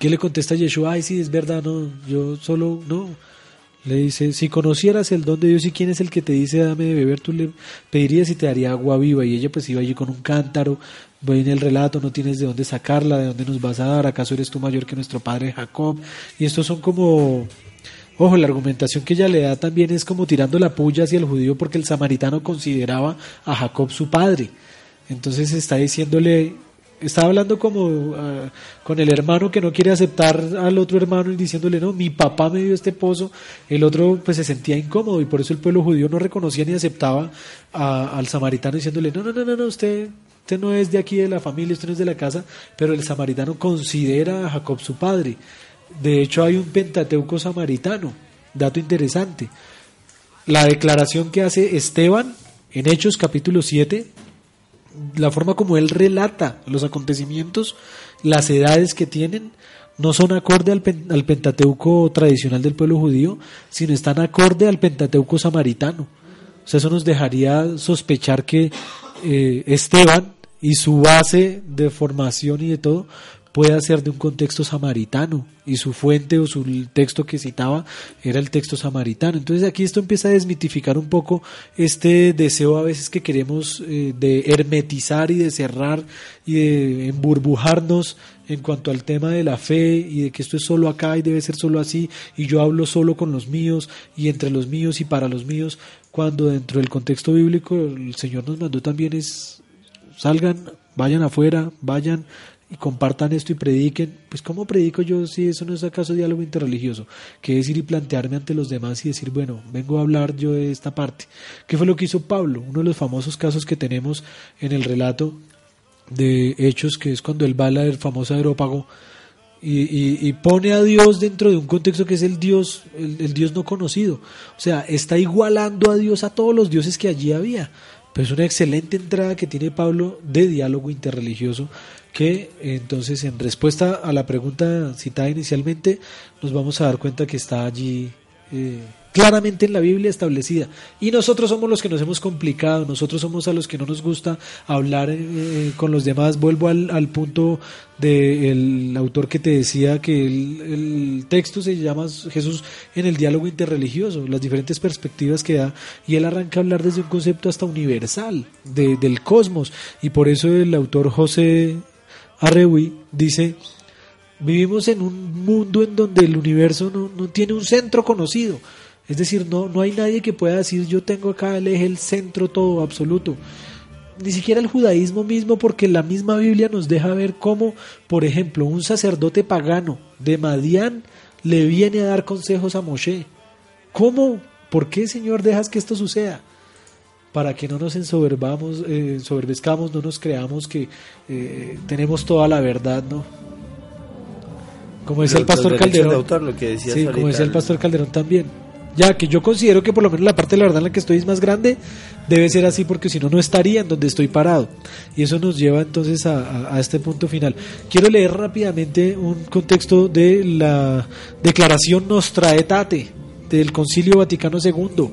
¿Qué le contesta Yeshua? Ay, sí, es verdad, no, yo solo, no. Le dice, si conocieras el don de Dios y quién es el que te dice dame de beber, tú le pedirías y te daría agua viva. Y ella pues iba allí con un cántaro en el relato, no tienes de dónde sacarla, de dónde nos vas a dar, acaso eres tú mayor que nuestro padre Jacob. Y estos son como, ojo, la argumentación que ella le da también es como tirando la puya hacia el judío porque el samaritano consideraba a Jacob su padre. Entonces está diciéndole, Estaba hablando como ah, con el hermano que no quiere aceptar al otro hermano y diciéndole, no, mi papá me dio este pozo. El otro pues se sentía incómodo y por eso el pueblo judío no reconocía ni aceptaba a- al samaritano diciéndole, no, no, no, no, no, usted, usted no es de aquí de la familia, usted no es de la casa, pero el samaritano considera a Jacob su padre. De hecho hay un pentateuco samaritano, dato interesante. La declaración que hace Esteban en Hechos capítulo 7 la forma como él relata los acontecimientos, las edades que tienen, no son acorde al, pen- al Pentateuco tradicional del pueblo judío, sino están acorde al Pentateuco samaritano. O sea, eso nos dejaría sospechar que eh, Esteban y su base de formación y de todo pueda ser de un contexto samaritano y su fuente o su texto que citaba era el texto samaritano. Entonces aquí esto empieza a desmitificar un poco este deseo a veces que queremos eh, de hermetizar y de cerrar y de emburbujarnos en cuanto al tema de la fe y de que esto es solo acá y debe ser solo así y yo hablo solo con los míos y entre los míos y para los míos cuando dentro del contexto bíblico el Señor nos mandó también es salgan, vayan afuera, vayan y compartan esto y prediquen. Pues ¿cómo predico yo si eso no es acaso diálogo interreligioso? Que es ir y plantearme ante los demás y decir, bueno, vengo a hablar yo de esta parte. ¿Qué fue lo que hizo Pablo? Uno de los famosos casos que tenemos en el relato de Hechos, que es cuando él va al famoso aerópago y, y- pone a Dios dentro de un contexto que es el Dios, el, el Dios no conocido. O sea, está igualando a Dios a todos los dioses que allí había. Pero es una excelente entrada que tiene Pablo de diálogo interreligioso que eh, entonces en respuesta a la pregunta citada inicialmente nos vamos a dar cuenta que está allí eh, claramente en la Biblia establecida. Y nosotros somos los que nos hemos complicado, nosotros somos a los que no nos gusta hablar eh, con los demás. Vuelvo al, punto del autor que te decía que el, texto se llama Jesús en el diálogo interreligioso, las diferentes perspectivas que da, y él arranca a hablar desde un concepto hasta universal, de- del cosmos, y por eso el autor José Arrewi dice, vivimos en un mundo en donde el universo no, no tiene un centro conocido. Es decir, no, no hay nadie que pueda decir yo tengo acá el eje, el centro, todo absoluto. Ni siquiera el judaísmo mismo, porque la misma Biblia nos deja ver cómo, por ejemplo, un sacerdote pagano de Madián le viene a dar consejos a Moshe. ¿Cómo? ¿Por qué, Señor, dejas que esto suceda? Para que no nos ensoberbamos, eh, ensoberbezcamos, no nos creamos que eh, tenemos toda la verdad, ¿no? Como decía el pastor derechos de Calderón. autor, lo que decías sí, como decía el pastor Calderón también. Ya que yo considero que por lo menos la parte de la verdad en la que estoy es más grande, debe ser así porque si no, no estaría en donde estoy parado. Y eso nos lleva entonces a, a- a este punto final. Quiero leer rápidamente un contexto de la declaración Nostra Aetate del Concilio Vaticano II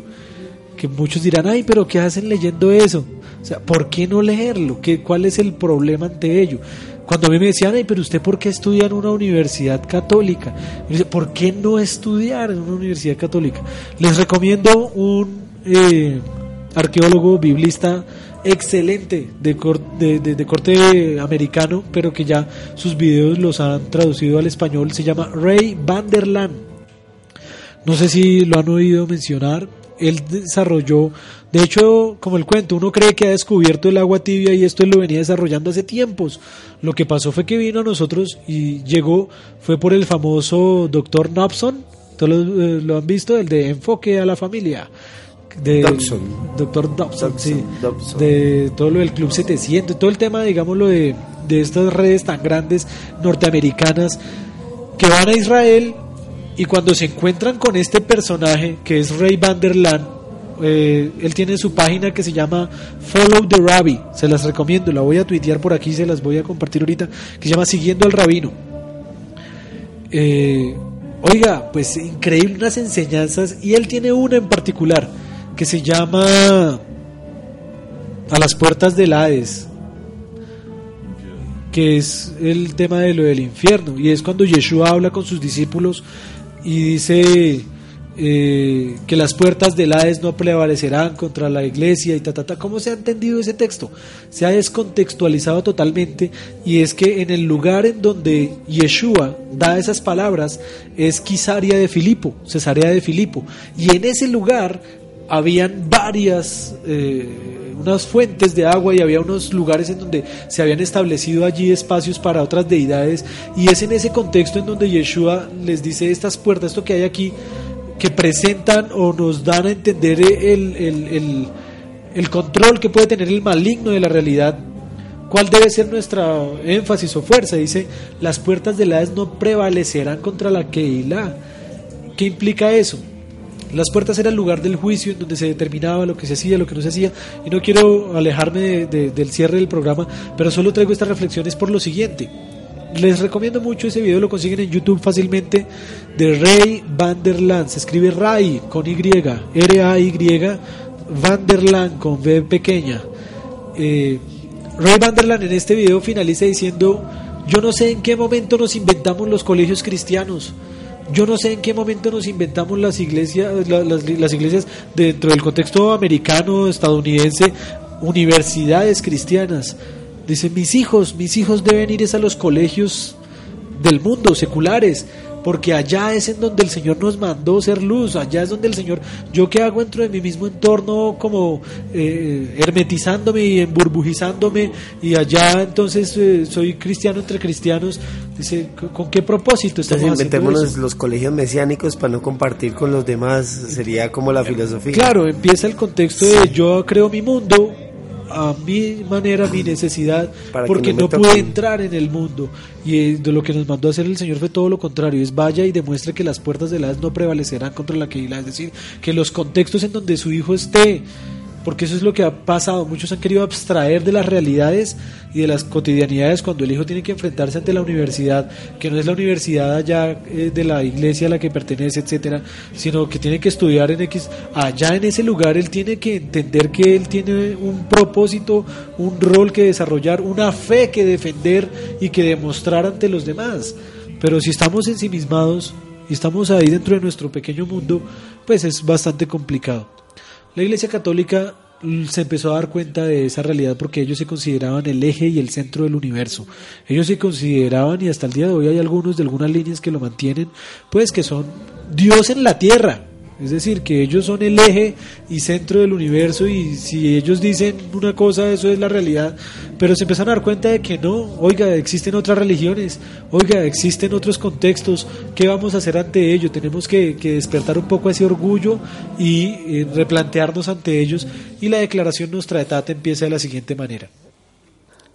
que muchos dirán, ay, pero ¿qué hacen leyendo eso? O sea, ¿por qué no leerlo? ¿Qué, ¿Cuál es el problema ante ello? Cuando a mí me decían, ay, pero usted ¿por qué estudia en una universidad católica? Yo ¿por qué no estudiar en una universidad católica? Les recomiendo un eh, arqueólogo biblista excelente de- de corte americano, pero que ya sus videos los han traducido al español. Se llama Ray Vanderland. No sé si lo han oído mencionar. Él desarrolló, de hecho, como el cuento, uno cree que ha descubierto el agua tibia y esto él lo venía desarrollando hace tiempos. Lo que pasó fue que vino a nosotros y llegó, fue por el famoso doctor Nobson, todos lo, eh, lo han visto, el de enfoque a la familia. De, Dobson. Doctor Dobson, Dobson, sí. Dobson. De todo lo del Club 700, todo el tema, digámoslo, de, de estas redes tan grandes norteamericanas que van a Israel y cuando se encuentran con este personaje que es Ray Vanderland, eh, él tiene su página que se llama Follow the Rabbi, se las recomiendo, la voy a tuitear por aquí, se las voy a compartir ahorita, que se llama Siguiendo al Rabino. Eh, oiga, pues increíble unas enseñanzas y él tiene una en particular que se llama A las puertas del Hades que es el tema de lo del infierno y es cuando Yeshua habla con sus discípulos y dice eh, que las puertas del Hades no prevalecerán contra la iglesia y ta. ¿Cómo se ha entendido ese texto? Se ha descontextualizado totalmente y es que en el lugar en donde Yeshua da esas palabras es Quisaria de Filipo, Cesarea de Filipo, y en ese lugar habían varias, eh, unas fuentes de agua y había unos lugares en donde se habían establecido allí espacios para otras deidades y es en ese contexto en donde Yeshua les dice estas puertas, esto que hay aquí, que presentan o nos dan a entender el, el, el, el control que puede tener el maligno de la realidad ¿Cuál debe ser nuestra énfasis o fuerza? Dice, las puertas del Hades no prevalecerán contra la Keilah. ¿Qué implica eso? Las puertas era el lugar del juicio en donde se determinaba lo que se hacía, lo que no se hacía. Y no quiero alejarme del cierre del programa, pero solo traigo estas reflexiones por lo siguiente. Les recomiendo mucho ese video, lo consiguen en YouTube fácilmente, de Ray Vanderland. Se escribe Ray con Y, R-A-Y, Vanderland con V pequeña. Eh, Ray Vanderland en este video finaliza diciendo, yo no sé en qué momento nos inventamos los colegios cristianos, yo no sé en qué momento nos inventamos las iglesias, las, iglesias dentro del contexto americano, estadounidense, universidades cristianas. Dice, mis hijos, mis hijos deben ir a los colegios del mundo, seculares porque allá es en donde el Señor nos mandó ser luz, allá es donde el Señor, yo que hago dentro de mi mismo entorno como eh, hermetizándome y emburbujizándome y allá entonces eh, soy cristiano entre cristianos, dice, ¿con qué propósito estamos entonces, inventémonos los colegios mesiánicos para no compartir con los demás, sería como la filosofía. Claro, empieza el contexto de yo creo mi mundo, a mi manera, a mi necesidad, porque no, pude entrar en el mundo. Y eh, de lo que nos mandó a hacer el Señor fue todo lo contrario, es vaya y demuestre que las puertas de la no prevalecerán contra la que es decir, que los contextos en donde su hijo esté porque eso es lo que ha pasado. Muchos han querido abstraer de las realidades y de las cotidianidades cuando el hijo tiene que enfrentarse ante la universidad, que no es la universidad allá eh, de la iglesia a la que pertenece, etcétera, sino que tiene que estudiar en X. Allá en ese lugar él tiene que entender que él tiene un propósito, un rol que desarrollar, una fe que defender y que demostrar ante los demás. Pero si estamos ensimismados y estamos ahí dentro de nuestro pequeño mundo, pues es bastante complicado. La Iglesia Católica se empezó a dar cuenta de esa realidad porque ellos se consideraban el eje y el centro del universo. Ellos se consideraban, y hasta el día de hoy hay algunos de algunas líneas que lo mantienen, pues que son Dios en la tierra. Es decir, que ellos son el eje y centro del universo y si ellos dicen una cosa, eso es la realidad. Pero se empezaron a dar cuenta de que no, oiga, existen otras religiones, oiga, existen otros contextos, ¿qué vamos a hacer ante ello? Tenemos que, despertar un poco ese orgullo y eh, replantearnos ante ellos. Y la declaración Nuestra Etate empieza de la siguiente manera.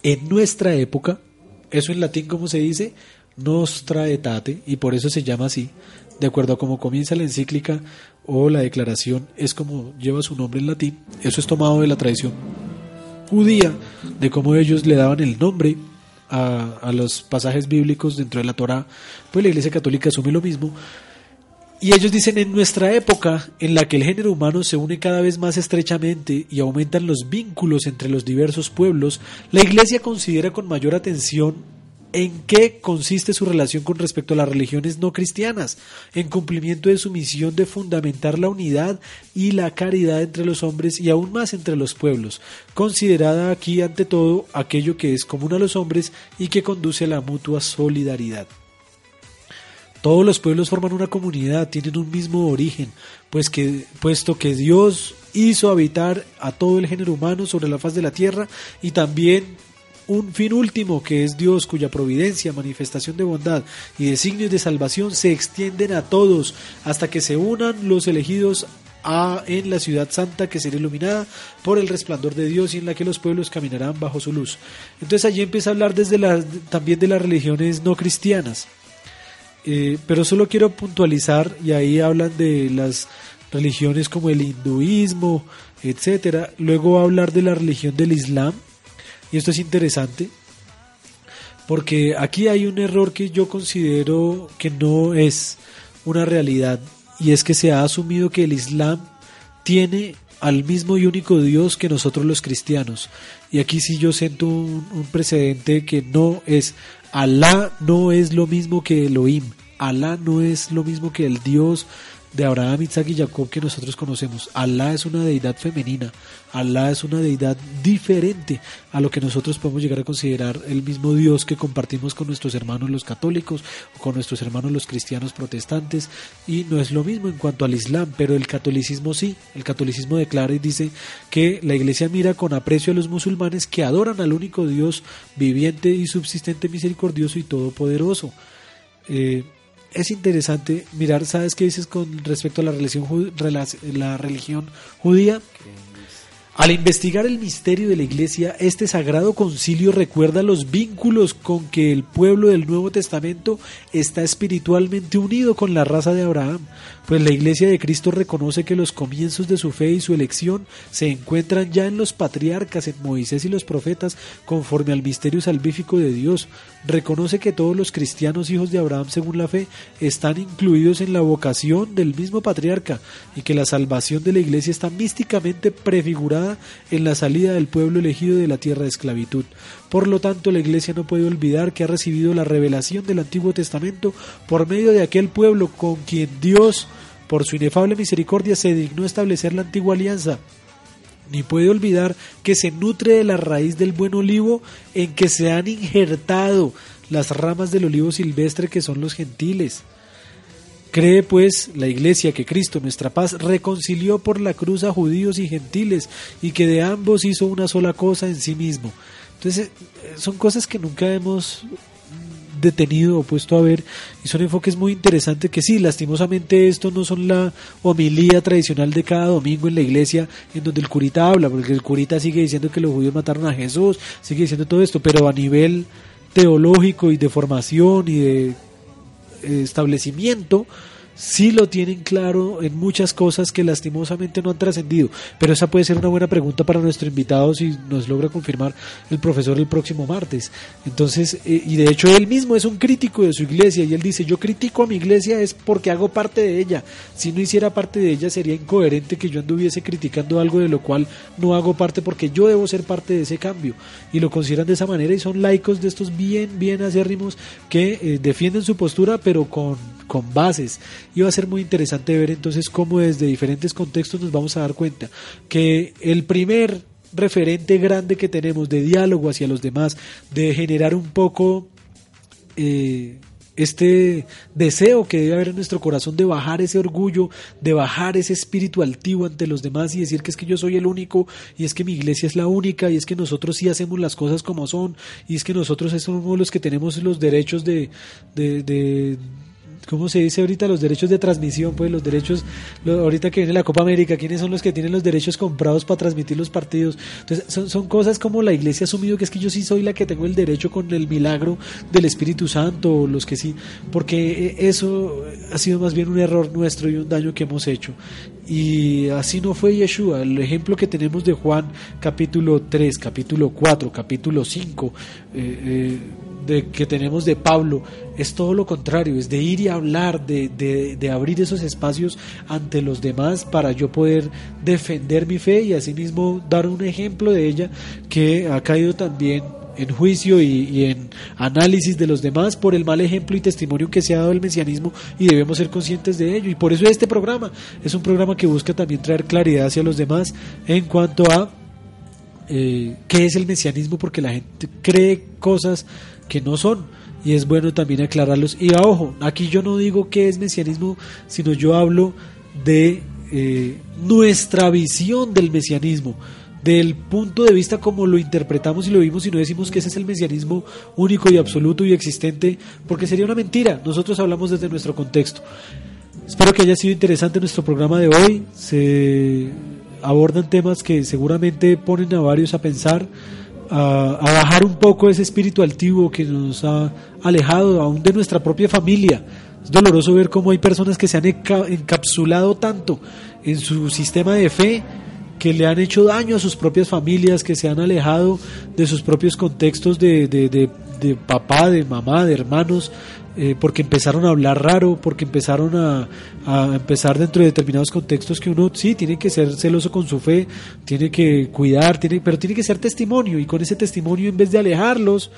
En nuestra época, eso en latín como se dice, Nostra Etate, y por eso se llama así, de acuerdo a cómo comienza la encíclica o la declaración, es como lleva su nombre en latín. Eso es tomado de la tradición judía, de cómo ellos le daban el nombre a, a los pasajes bíblicos dentro de la Torah. Pues la Iglesia Católica asume lo mismo. Y ellos dicen, en nuestra época, en la que el género humano se une cada vez más estrechamente y aumentan los vínculos entre los diversos pueblos, la Iglesia considera con mayor atención ¿En qué consiste su relación con respecto a las religiones no cristianas? En cumplimiento de su misión de fundamentar la unidad y la caridad entre los hombres y aún más entre los pueblos, considerada aquí ante todo aquello que es común a los hombres y que conduce a la mutua solidaridad. Todos los pueblos forman una comunidad, tienen un mismo origen, pues que, puesto que Dios hizo habitar a todo el género humano sobre la faz de la tierra y también un fin último que es Dios cuya providencia, manifestación de bondad y designios de salvación se extienden a todos hasta que se unan los elegidos a, en la ciudad santa que será iluminada por el resplandor de Dios y en la que los pueblos caminarán bajo su luz. Entonces allí empieza a hablar desde también de las religiones no cristianas. Eh, pero solo quiero puntualizar y ahí hablan de las religiones como el hinduismo, etcétera. Luego va a hablar de la religión del Islam, y esto es interesante porque aquí hay un error que yo considero que no es una realidad y es que se ha asumido que el Islam tiene al mismo y único Dios que nosotros los cristianos. Y aquí sí yo siento un, precedente que no es, Alá no es lo mismo que Elohim, Alá no es lo mismo que el Dios de Abraham, Isaac y Jacob que nosotros conocemos. Alá es una deidad femenina, Alá es una deidad diferente a lo que nosotros podemos llegar a considerar el mismo Dios que compartimos con nuestros hermanos los católicos o con nuestros hermanos los cristianos protestantes y no es lo mismo en cuanto al Islam, pero el catolicismo sí, el catolicismo declara y dice que la iglesia mira con aprecio a los musulmanes que adoran al único Dios viviente y subsistente, misericordioso y todopoderoso. Eh, es interesante mirar, ¿sabes qué dices con respecto a la religión, la religión judía? Al investigar el misterio de la Iglesia, este sagrado concilio recuerda los vínculos con que el pueblo del Nuevo Testamento está espiritualmente unido con la raza de Abraham, pues la Iglesia de Cristo reconoce que los comienzos de su fe y su elección se encuentran ya en los patriarcas, en Moisés y los profetas, conforme al misterio salvífico de Dios. Reconoce que todos los cristianos hijos de Abraham según la fe están incluidos en la vocación del mismo patriarca y que la salvación de la Iglesia está místicamente prefigurada en la salida del pueblo elegido de la tierra de esclavitud. Por lo tanto, la Iglesia no puede olvidar que ha recibido la revelación del Antiguo Testamento por medio de aquel pueblo con quien Dios por su inefable misericordia se dignó establecer la antigua alianza. Ni puede olvidar que se nutre de la raíz del buen olivo en que se han injertado las ramas del olivo silvestre que son los gentiles. Cree pues la Iglesia que Cristo, nuestra paz, reconcilió por la cruz a judíos y gentiles y que de ambos hizo una sola cosa en sí mismo. Entonces, eh, son cosas que nunca hemos detenido o puesto a ver y son enfoques muy interesantes que sí, lastimosamente esto no son la homilía tradicional de cada domingo en la iglesia en donde el curita habla, porque el curita sigue diciendo que los judíos mataron a Jesús, sigue diciendo todo esto, pero a nivel teológico y de formación y de eh, establecimiento, sí lo tienen claro en muchas cosas que lastimosamente no han trascendido. Pero esa puede ser una buena pregunta para nuestro invitado si nos logra confirmar el profesor el próximo martes. Entonces, eh, y de hecho él mismo es un crítico de su iglesia y él dice, yo critico a mi iglesia es porque hago parte de ella. Si no hiciera parte de ella sería incoherente que yo anduviese criticando algo de lo cual no hago parte porque yo debo ser parte de ese cambio. Y lo consideran de esa manera y son laicos de estos bien, bien acérrimos que eh, defienden su postura pero con, con bases y va a ser muy interesante ver entonces cómo desde diferentes contextos nos vamos a dar cuenta que el primer referente grande que tenemos de diálogo hacia los demás, de generar un poco eh, este deseo que debe haber en nuestro corazón de bajar ese orgullo, de bajar ese espíritu altivo ante los demás y decir que es que yo soy el único y es que mi iglesia es la única y es que nosotros sí hacemos las cosas como son y es que nosotros somos los que tenemos los derechos de, de ¿cómo se dice ahorita? Los derechos de transmisión, pues los derechos, ahorita que viene la Copa América, ¿quiénes son los que tienen los derechos comprados para transmitir los partidos? Entonces, son, cosas como la iglesia ha asumido que es que yo sí soy la que tengo el derecho con el milagro del Espíritu Santo, o los que sí, porque eh, eso ha sido más bien un error nuestro y un daño que hemos hecho. Y así no fue Yeshua. El ejemplo que tenemos de Juan capítulo 3, capítulo 4, capítulo 5, eh, eh, de, que tenemos de Pablo es todo lo contrario, es de ir y hablar, de, de, abrir esos espacios ante los demás para yo poder defender mi fe y asimismo dar un ejemplo de ella que ha caído también en juicio y, y, en análisis de los demás por el mal ejemplo y testimonio que se ha dado el mesianismo y debemos ser conscientes de ello. Y por eso este programa es un programa que busca también traer claridad hacia los demás en cuanto a eh, qué es el mesianismo, porque la gente cree cosas que no son y es bueno también aclararlos. Y a ojo, aquí yo no digo qué es mesianismo, sino yo hablo de eh, nuestra visión del mesianismo, del punto de vista como lo interpretamos y lo vimos y no decimos que ese es el mesianismo único y absoluto y existente, porque sería una mentira. Nosotros hablamos desde nuestro contexto. Espero que haya sido interesante nuestro programa de hoy. Se abordan temas que seguramente ponen a varios a pensar a, bajar un poco ese espíritu altivo que nos ha alejado aún de nuestra propia familia. Es doloroso ver cómo hay personas que se han encapsulado tanto en su sistema de fe que le han hecho daño a sus propias familias, que se han alejado de sus propios contextos de, de, de papá, de mamá, de hermanos, eh, porque empezaron a hablar raro, porque empezaron a, empezar dentro de determinados contextos que uno sí tiene que ser celoso con su fe, tiene que cuidar, tiene, pero tiene que ser testimonio y con ese testimonio en vez de alejarlos,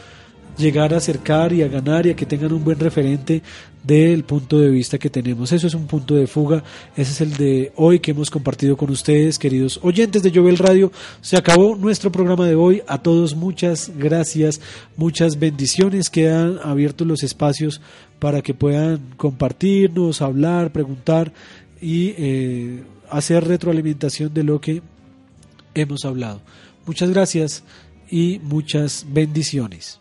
llegar a acercar y a ganar y a que tengan un buen referente del punto de vista que tenemos. Eso es un punto de fuga, ese es el de hoy que hemos compartido con ustedes, queridos oyentes de Jovel Radio. Se acabó nuestro programa de hoy. A todos muchas gracias, muchas bendiciones. Quedan abiertos los espacios para que puedan compartirnos, hablar, preguntar y eh, hacer retroalimentación de lo que hemos hablado. Muchas gracias y muchas bendiciones.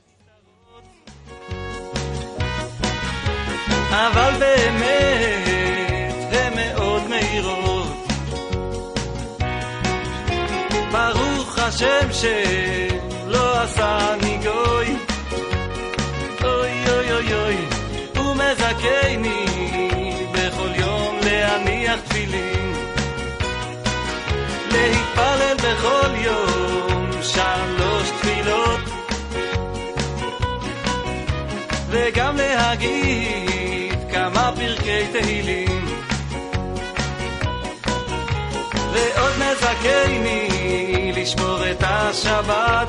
אבל באמת הן מאוד מהירות. ברוך השם שלא עשני גוי, אוי אוי אוי אוי, הוא מזכני בכל יום להניח תפילין, להתפלל בכל יום שלוש תפילות, וגם להגיד כמה פרקי תהילים. ועוד מזכני לשמור את השבת